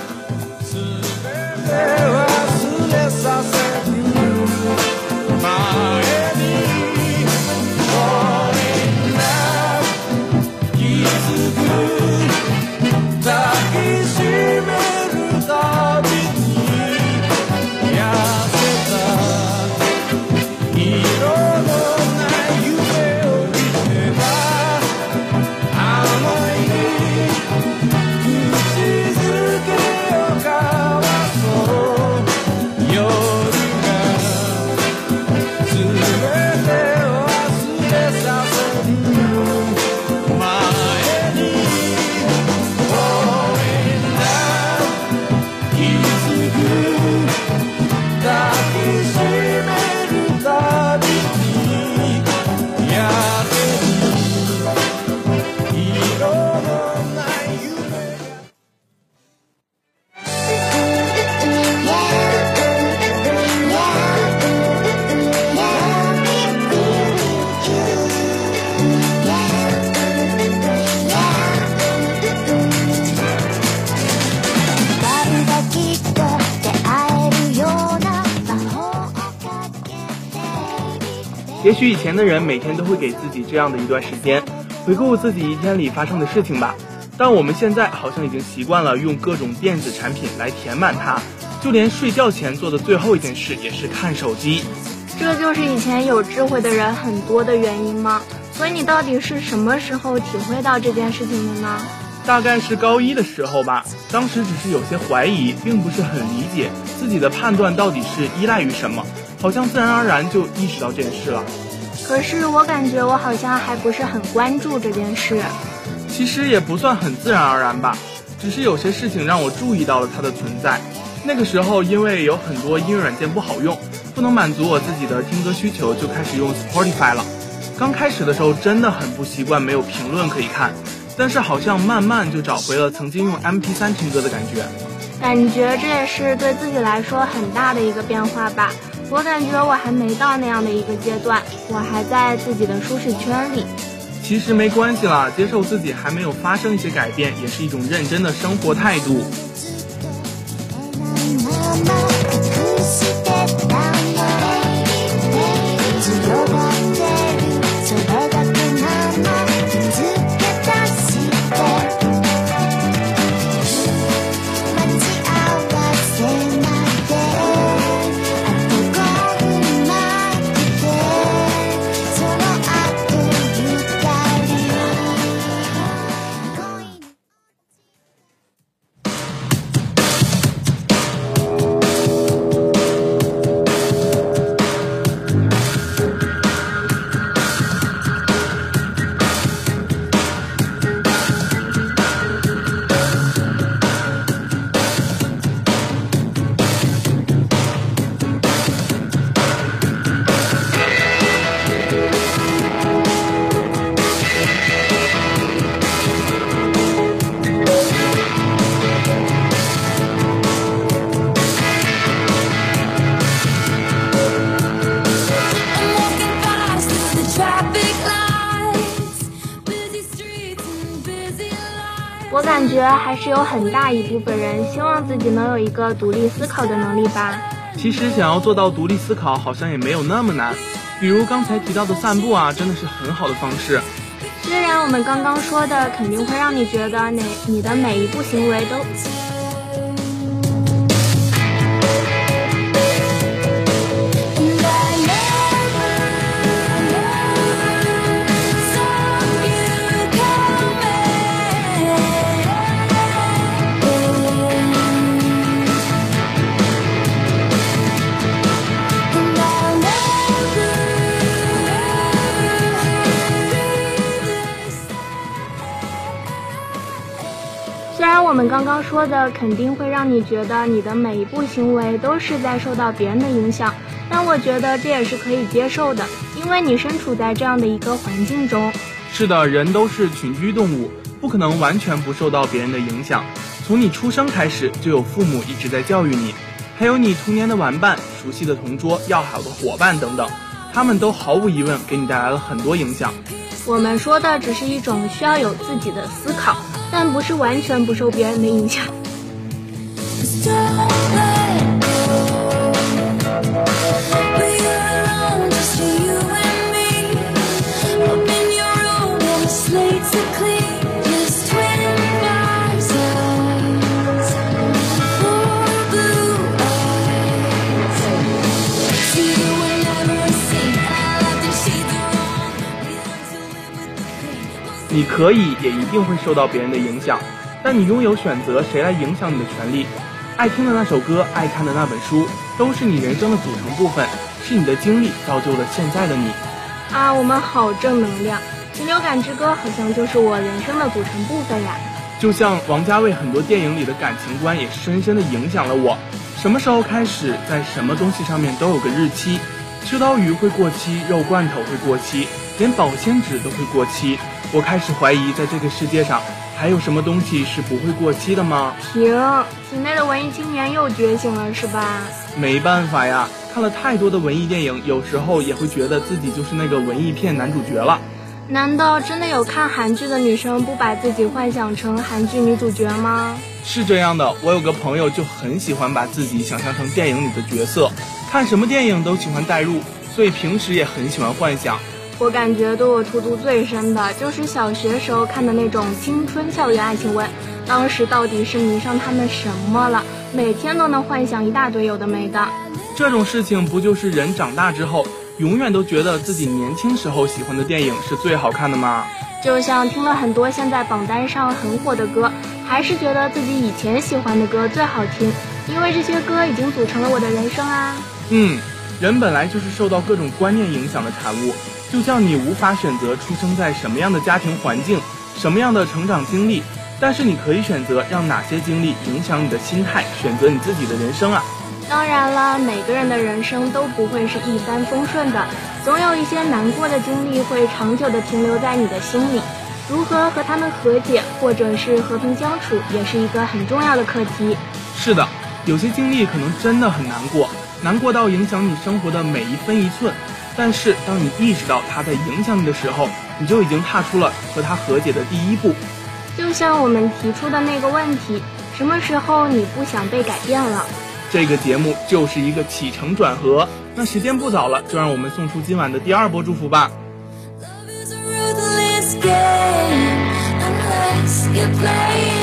也许以前的人每天都会给自己这样的一段时间，回顾自己一天里发生的事情吧。但我们现在好像已经习惯了用各种电子产品来填满它，就连睡觉前做的最后一件事也是看手机。这就是以前有智慧的人很多的原因吗？所以你到底是什么时候体会到这件事情的呢？大概是高一的时候吧，当时只是有些怀疑，并不是很理解自己的判断到底是依赖于什么。好像自然而然就意识到这件事了，可是我感觉我好像还不是很关注这件事。其实也不算很自然而然吧，只是有些事情让我注意到了它的存在。那个时候因为有很多音乐软件不好用，不能满足我自己的听歌需求，就开始用 Spotify 了。刚开始的时候真的很不习惯，没有评论可以看，但是好像慢慢就找回了曾经用 MP3 听歌的感觉。感觉这也是对自己来说很大的一个变化吧。我感觉我还没到那样的一个阶段，我还在自己的舒适圈里。其实没关系啦，接受自己还没有发生一些改变，也是一种认真的生活态度。是有很大一部分人希望自己能有一个独立思考的能力吧。其实想要做到独立思考，好像也没有那么难。比如刚才提到的散步啊，真的是很好的方式。虽然我们刚刚说的肯定会让你觉得哪你的每一步行为都。说的肯定会让你觉得你的每一步行为都是在受到别人的影响，但我觉得这也是可以接受的，因为你身处在这样的一个环境中。是的，人都是群居动物，不可能完全不受到别人的影响。从你出生开始，就有父母一直在教育你，还有你童年的玩伴、熟悉的同桌、要好的伙伴等等，他们都毫无疑问给你带来了很多影响。我们说的只是一种需要有自己的思考。但不是完全不受别人的影响。你可以，也一定会受到别人的影响，但你拥有选择谁来影响你的权利。爱听的那首歌，爱看的那本书，都是你人生的组成部分，是你的经历造就了现在的你。啊，我们好正能量！《禽流感之歌》好像就是我人生的组成部分呀。就像王家卫很多电影里的感情观，也深深的影响了我。什么时候开始，在什么东西上面都有个日期，秋刀鱼会过期，肉罐头会过期，连保鲜纸都会过期。我开始怀疑，在这个世界上还有什么东西是不会过期的吗？停，体内的文艺青年又觉醒了，是吧？没办法呀，看了太多的文艺电影，有时候也会觉得自己就是那个文艺片男主角了。难道真的有看韩剧的女生不把自己幻想成韩剧女主角吗？是这样的，我有个朋友就很喜欢把自己想象成电影里的角色，看什么电影都喜欢代入，所以平时也很喜欢幻想。我感觉对我荼毒最深的就是小学时候看的那种青春校园爱情文，当时到底是迷上他们什么了？每天都能幻想一大堆有的没的。这种事情不就是人长大之后，永远都觉得自己年轻时候喜欢的电影是最好看的吗？就像听了很多现在榜单上很火的歌，还是觉得自己以前喜欢的歌最好听，因为这些歌已经组成了我的人生啊。嗯，人本来就是受到各种观念影响的产物。就像你无法选择出生在什么样的家庭环境，什么样的成长经历，但是你可以选择让哪些经历影响你的心态，选择你自己的人生啊。当然了，每个人的人生都不会是一帆风顺的，总有一些难过的经历会长久的停留在你的心里。如何和他们和解，或者是和平相处，也是一个很重要的课题。是的，有些经历可能真的很难过，难过到影响你生活的每一分一寸。但是，当你意识到它在影响你的时候，你就已经踏出了和它和解的第一步。就像我们提出的那个问题：什么时候你不想被改变了？这个节目就是一个起承转合。那时间不早了，就让我们送出今晚的第二波祝福吧。Love is a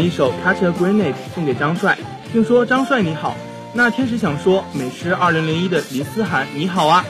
一首《Catch a Grenade》送给张帅，并说：“张帅你好。”那天使想说，美诗二零零一的林思涵你好啊。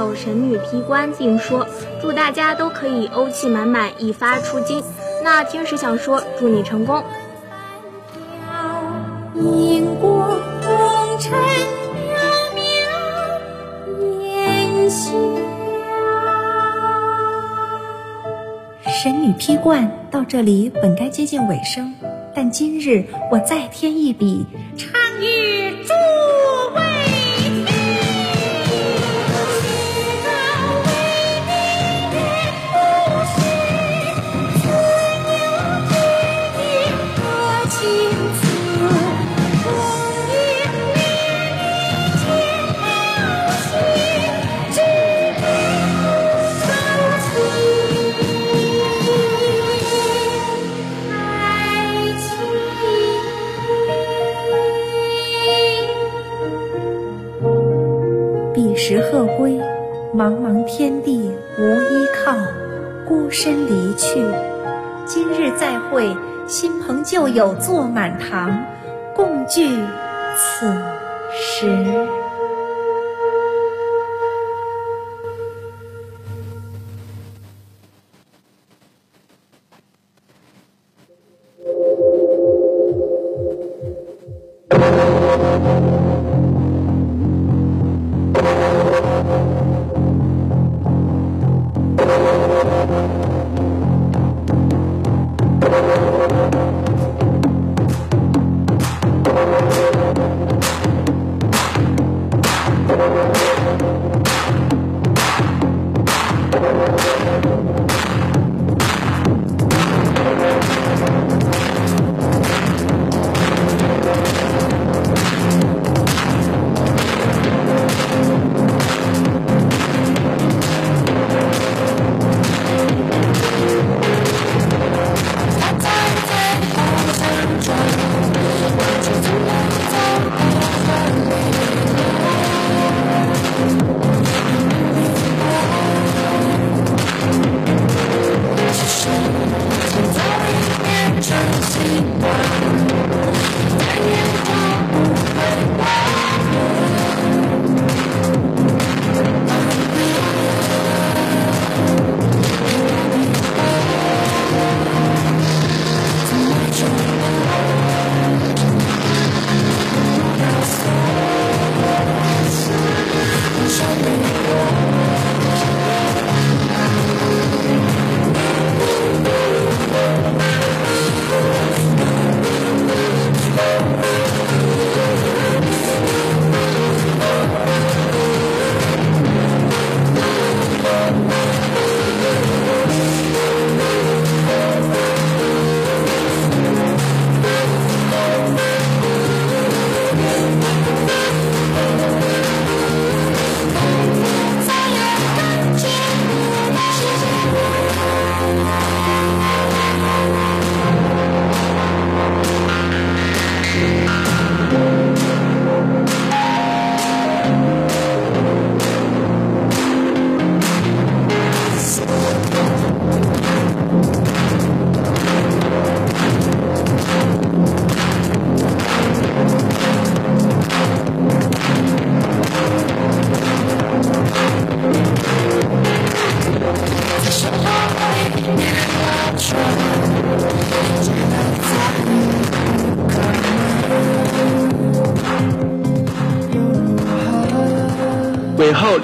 首《神女劈关》，并说祝大家都可以欧气满满，一发出金。那天使想说祝你成功。因过红尘渺渺，烟霞。神女劈冠到这里本该接近尾声，但今日我再添一笔，唱与诸茫茫天地无依靠，孤身离去。今日再会，新朋旧友坐满堂，共聚此时。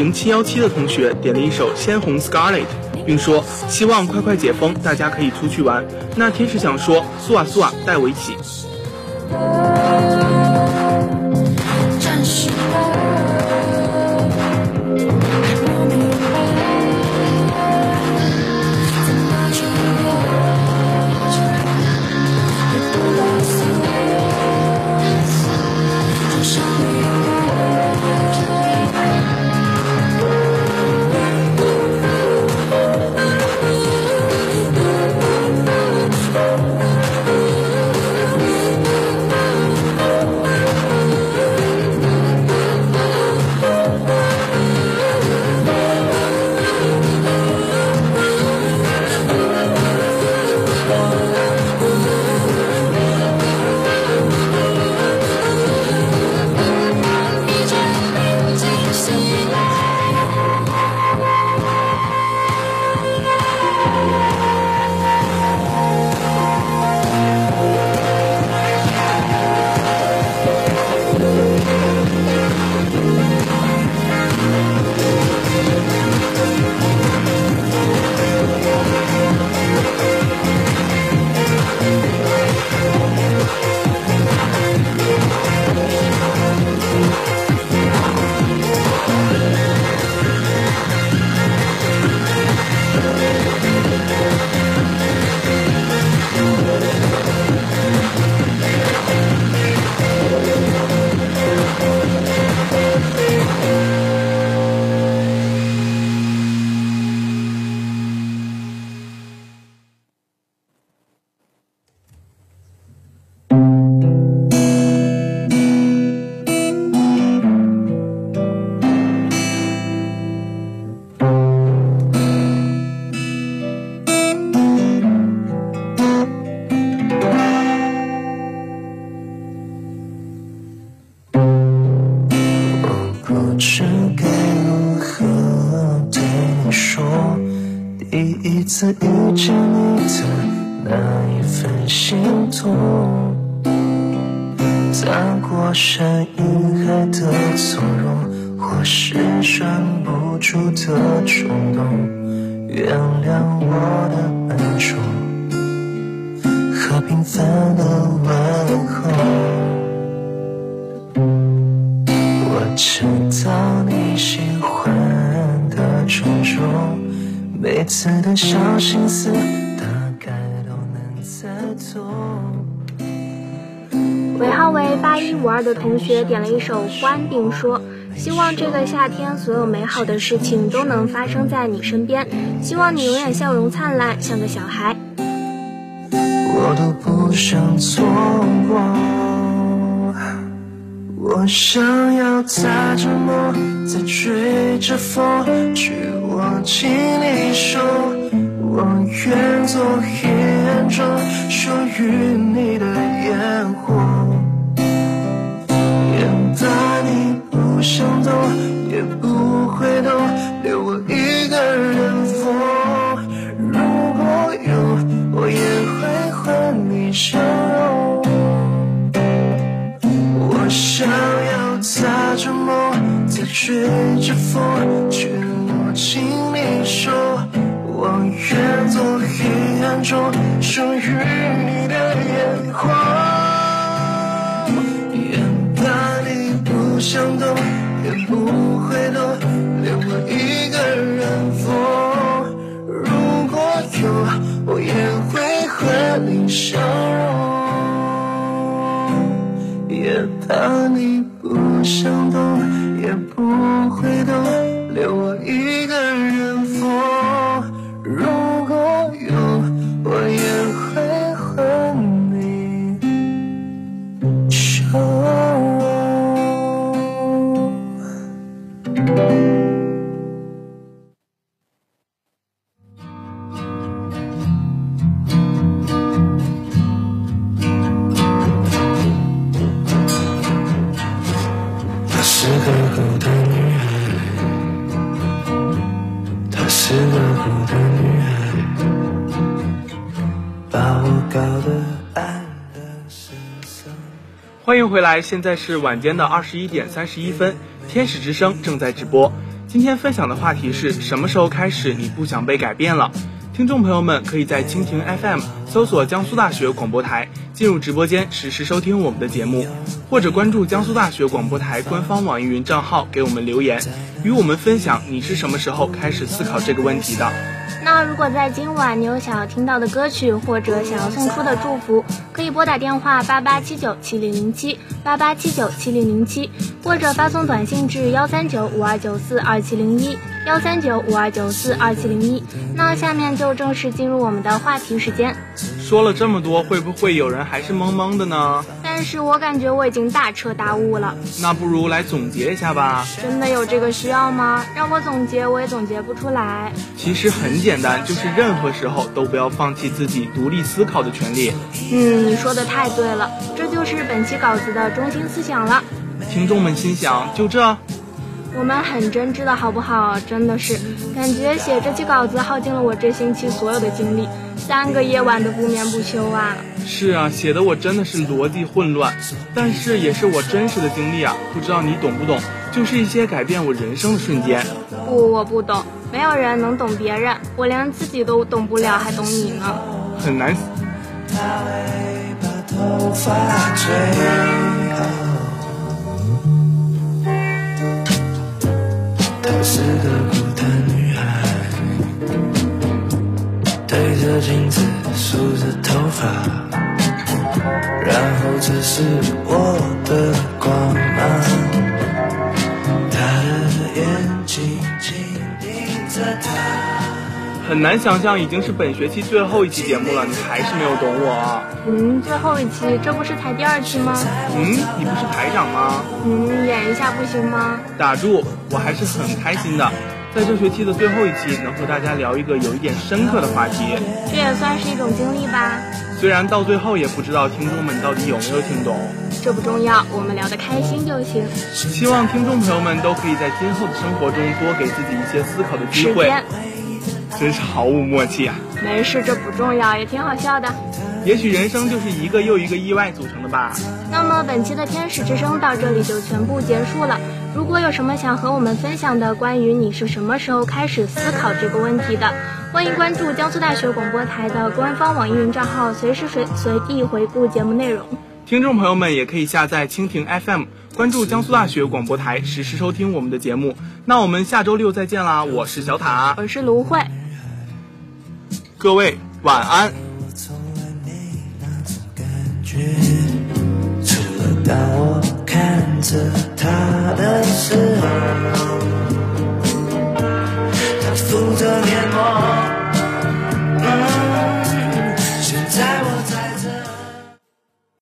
零七幺七的同学点了一首《鲜红 Scarlet》，并说希望快快解封，大家可以出去玩。那天使想说苏瓦苏瓦，带我一起。次遇见你的那一份心痛，踏过山与海的从容，或是拴不住的冲动，原谅我的笨拙和平凡的问候。我知道你心每次的小心思大概都能猜透。尾号为八一五二的同学点了一首《关》，并说：“希望这个夏天所有美好的事情都能发生在你身边，希望你永远笑容灿烂，像个小孩。”我都不想错过。我想要踏着梦，再追着风，去握紧你手。我愿做黑暗中属于你的烟火，也把你不想动，也不会动，留我一个人疯。如果有，我也会和你相拥。我想要踏着梦，再追着风，去请你说。我愿做黑暗中属于你的烟火，也怕你不想懂，也不会懂，留我一个人疯。如果有，我也会和你相拥，也怕你不想懂，也不会懂，留我一个人。把我搞得爱得失丧。欢迎回来，现在是晚间的二十一点三十一分，天使之声正在直播。今天分享的话题是什么时候开始你不想被改变了？听众朋友们可以在蜻蜓 FM 搜索江苏大学广播台，进入直播间实时收听我们的节目，或者关注江苏大学广播台官方网易云账号给我们留言，与我们分享你是什么时候开始思考这个问题的。那如果在今晚你有想要听到的歌曲，或者想要送出的祝福，可以拨打电话八八七九七零零七八八七九七零零七，或者发送短信至幺三九五二九四二七零一幺三九五二九四二七零一。那下面就正式进入我们的话题时间。说了这么多，会不会有人还是懵懵的呢？但是我感觉我已经大彻大悟了。那不如来总结一下吧。真的有这个需要吗？让我总结，我也总结不出来。其实很简单，就是任何时候都不要放弃自己独立思考的权利。嗯，你说的太对了，这就是本期稿子的中心思想了。听众们心想，就这？我们很真挚的好不好？真的是，感觉写这期稿子耗尽了我这星期所有的精力，三个夜晚的不眠不休啊。是啊，写的我真的是逻辑混乱，但是也是我真实的经历啊，不知道你懂不懂？就是一些改变我人生的瞬间。不，我不懂，没有人能懂别人，我连自己都懂不了，还懂你呢？很难。她会把头发吹好。她是个孤单着镜子梳着头发，然后这是我的光芒。她的眼睛紧盯着他。很难想象已经是本学期最后一期节目了，你还是没有懂我啊。嗯，最后一期，这不是才第二期吗？嗯，你不是排长吗？嗯，演一下不行吗？打住，我还是很开心的，在这学期的最后一期能和大家聊一个有一点深刻的话题。这也算是一种经历吧。虽然到最后也不知道听众们到底有没有听懂，这不重要，我们聊得开心就行。希望听众朋友们都可以在今后的生活中多给自己一些思考的机会。真是毫无默契啊！没事，这不重要，也挺好笑的。也许人生就是一个又一个意外组成的吧。那么本期的天使之声到这里就全部结束了。如果有什么想和我们分享的，关于你是什么时候开始思考这个问题的，欢迎关注江苏大学广播台的官方网易云账号，随时随随地回顾节目内容。听众朋友们也可以下载蜻蜓 FM，关注江苏大学广播台，实时收听我们的节目。那我们下周六再见啦！我是小塔，我是芦荟，各位晚安。去，除了当我看着他的时候，他敷着面膜。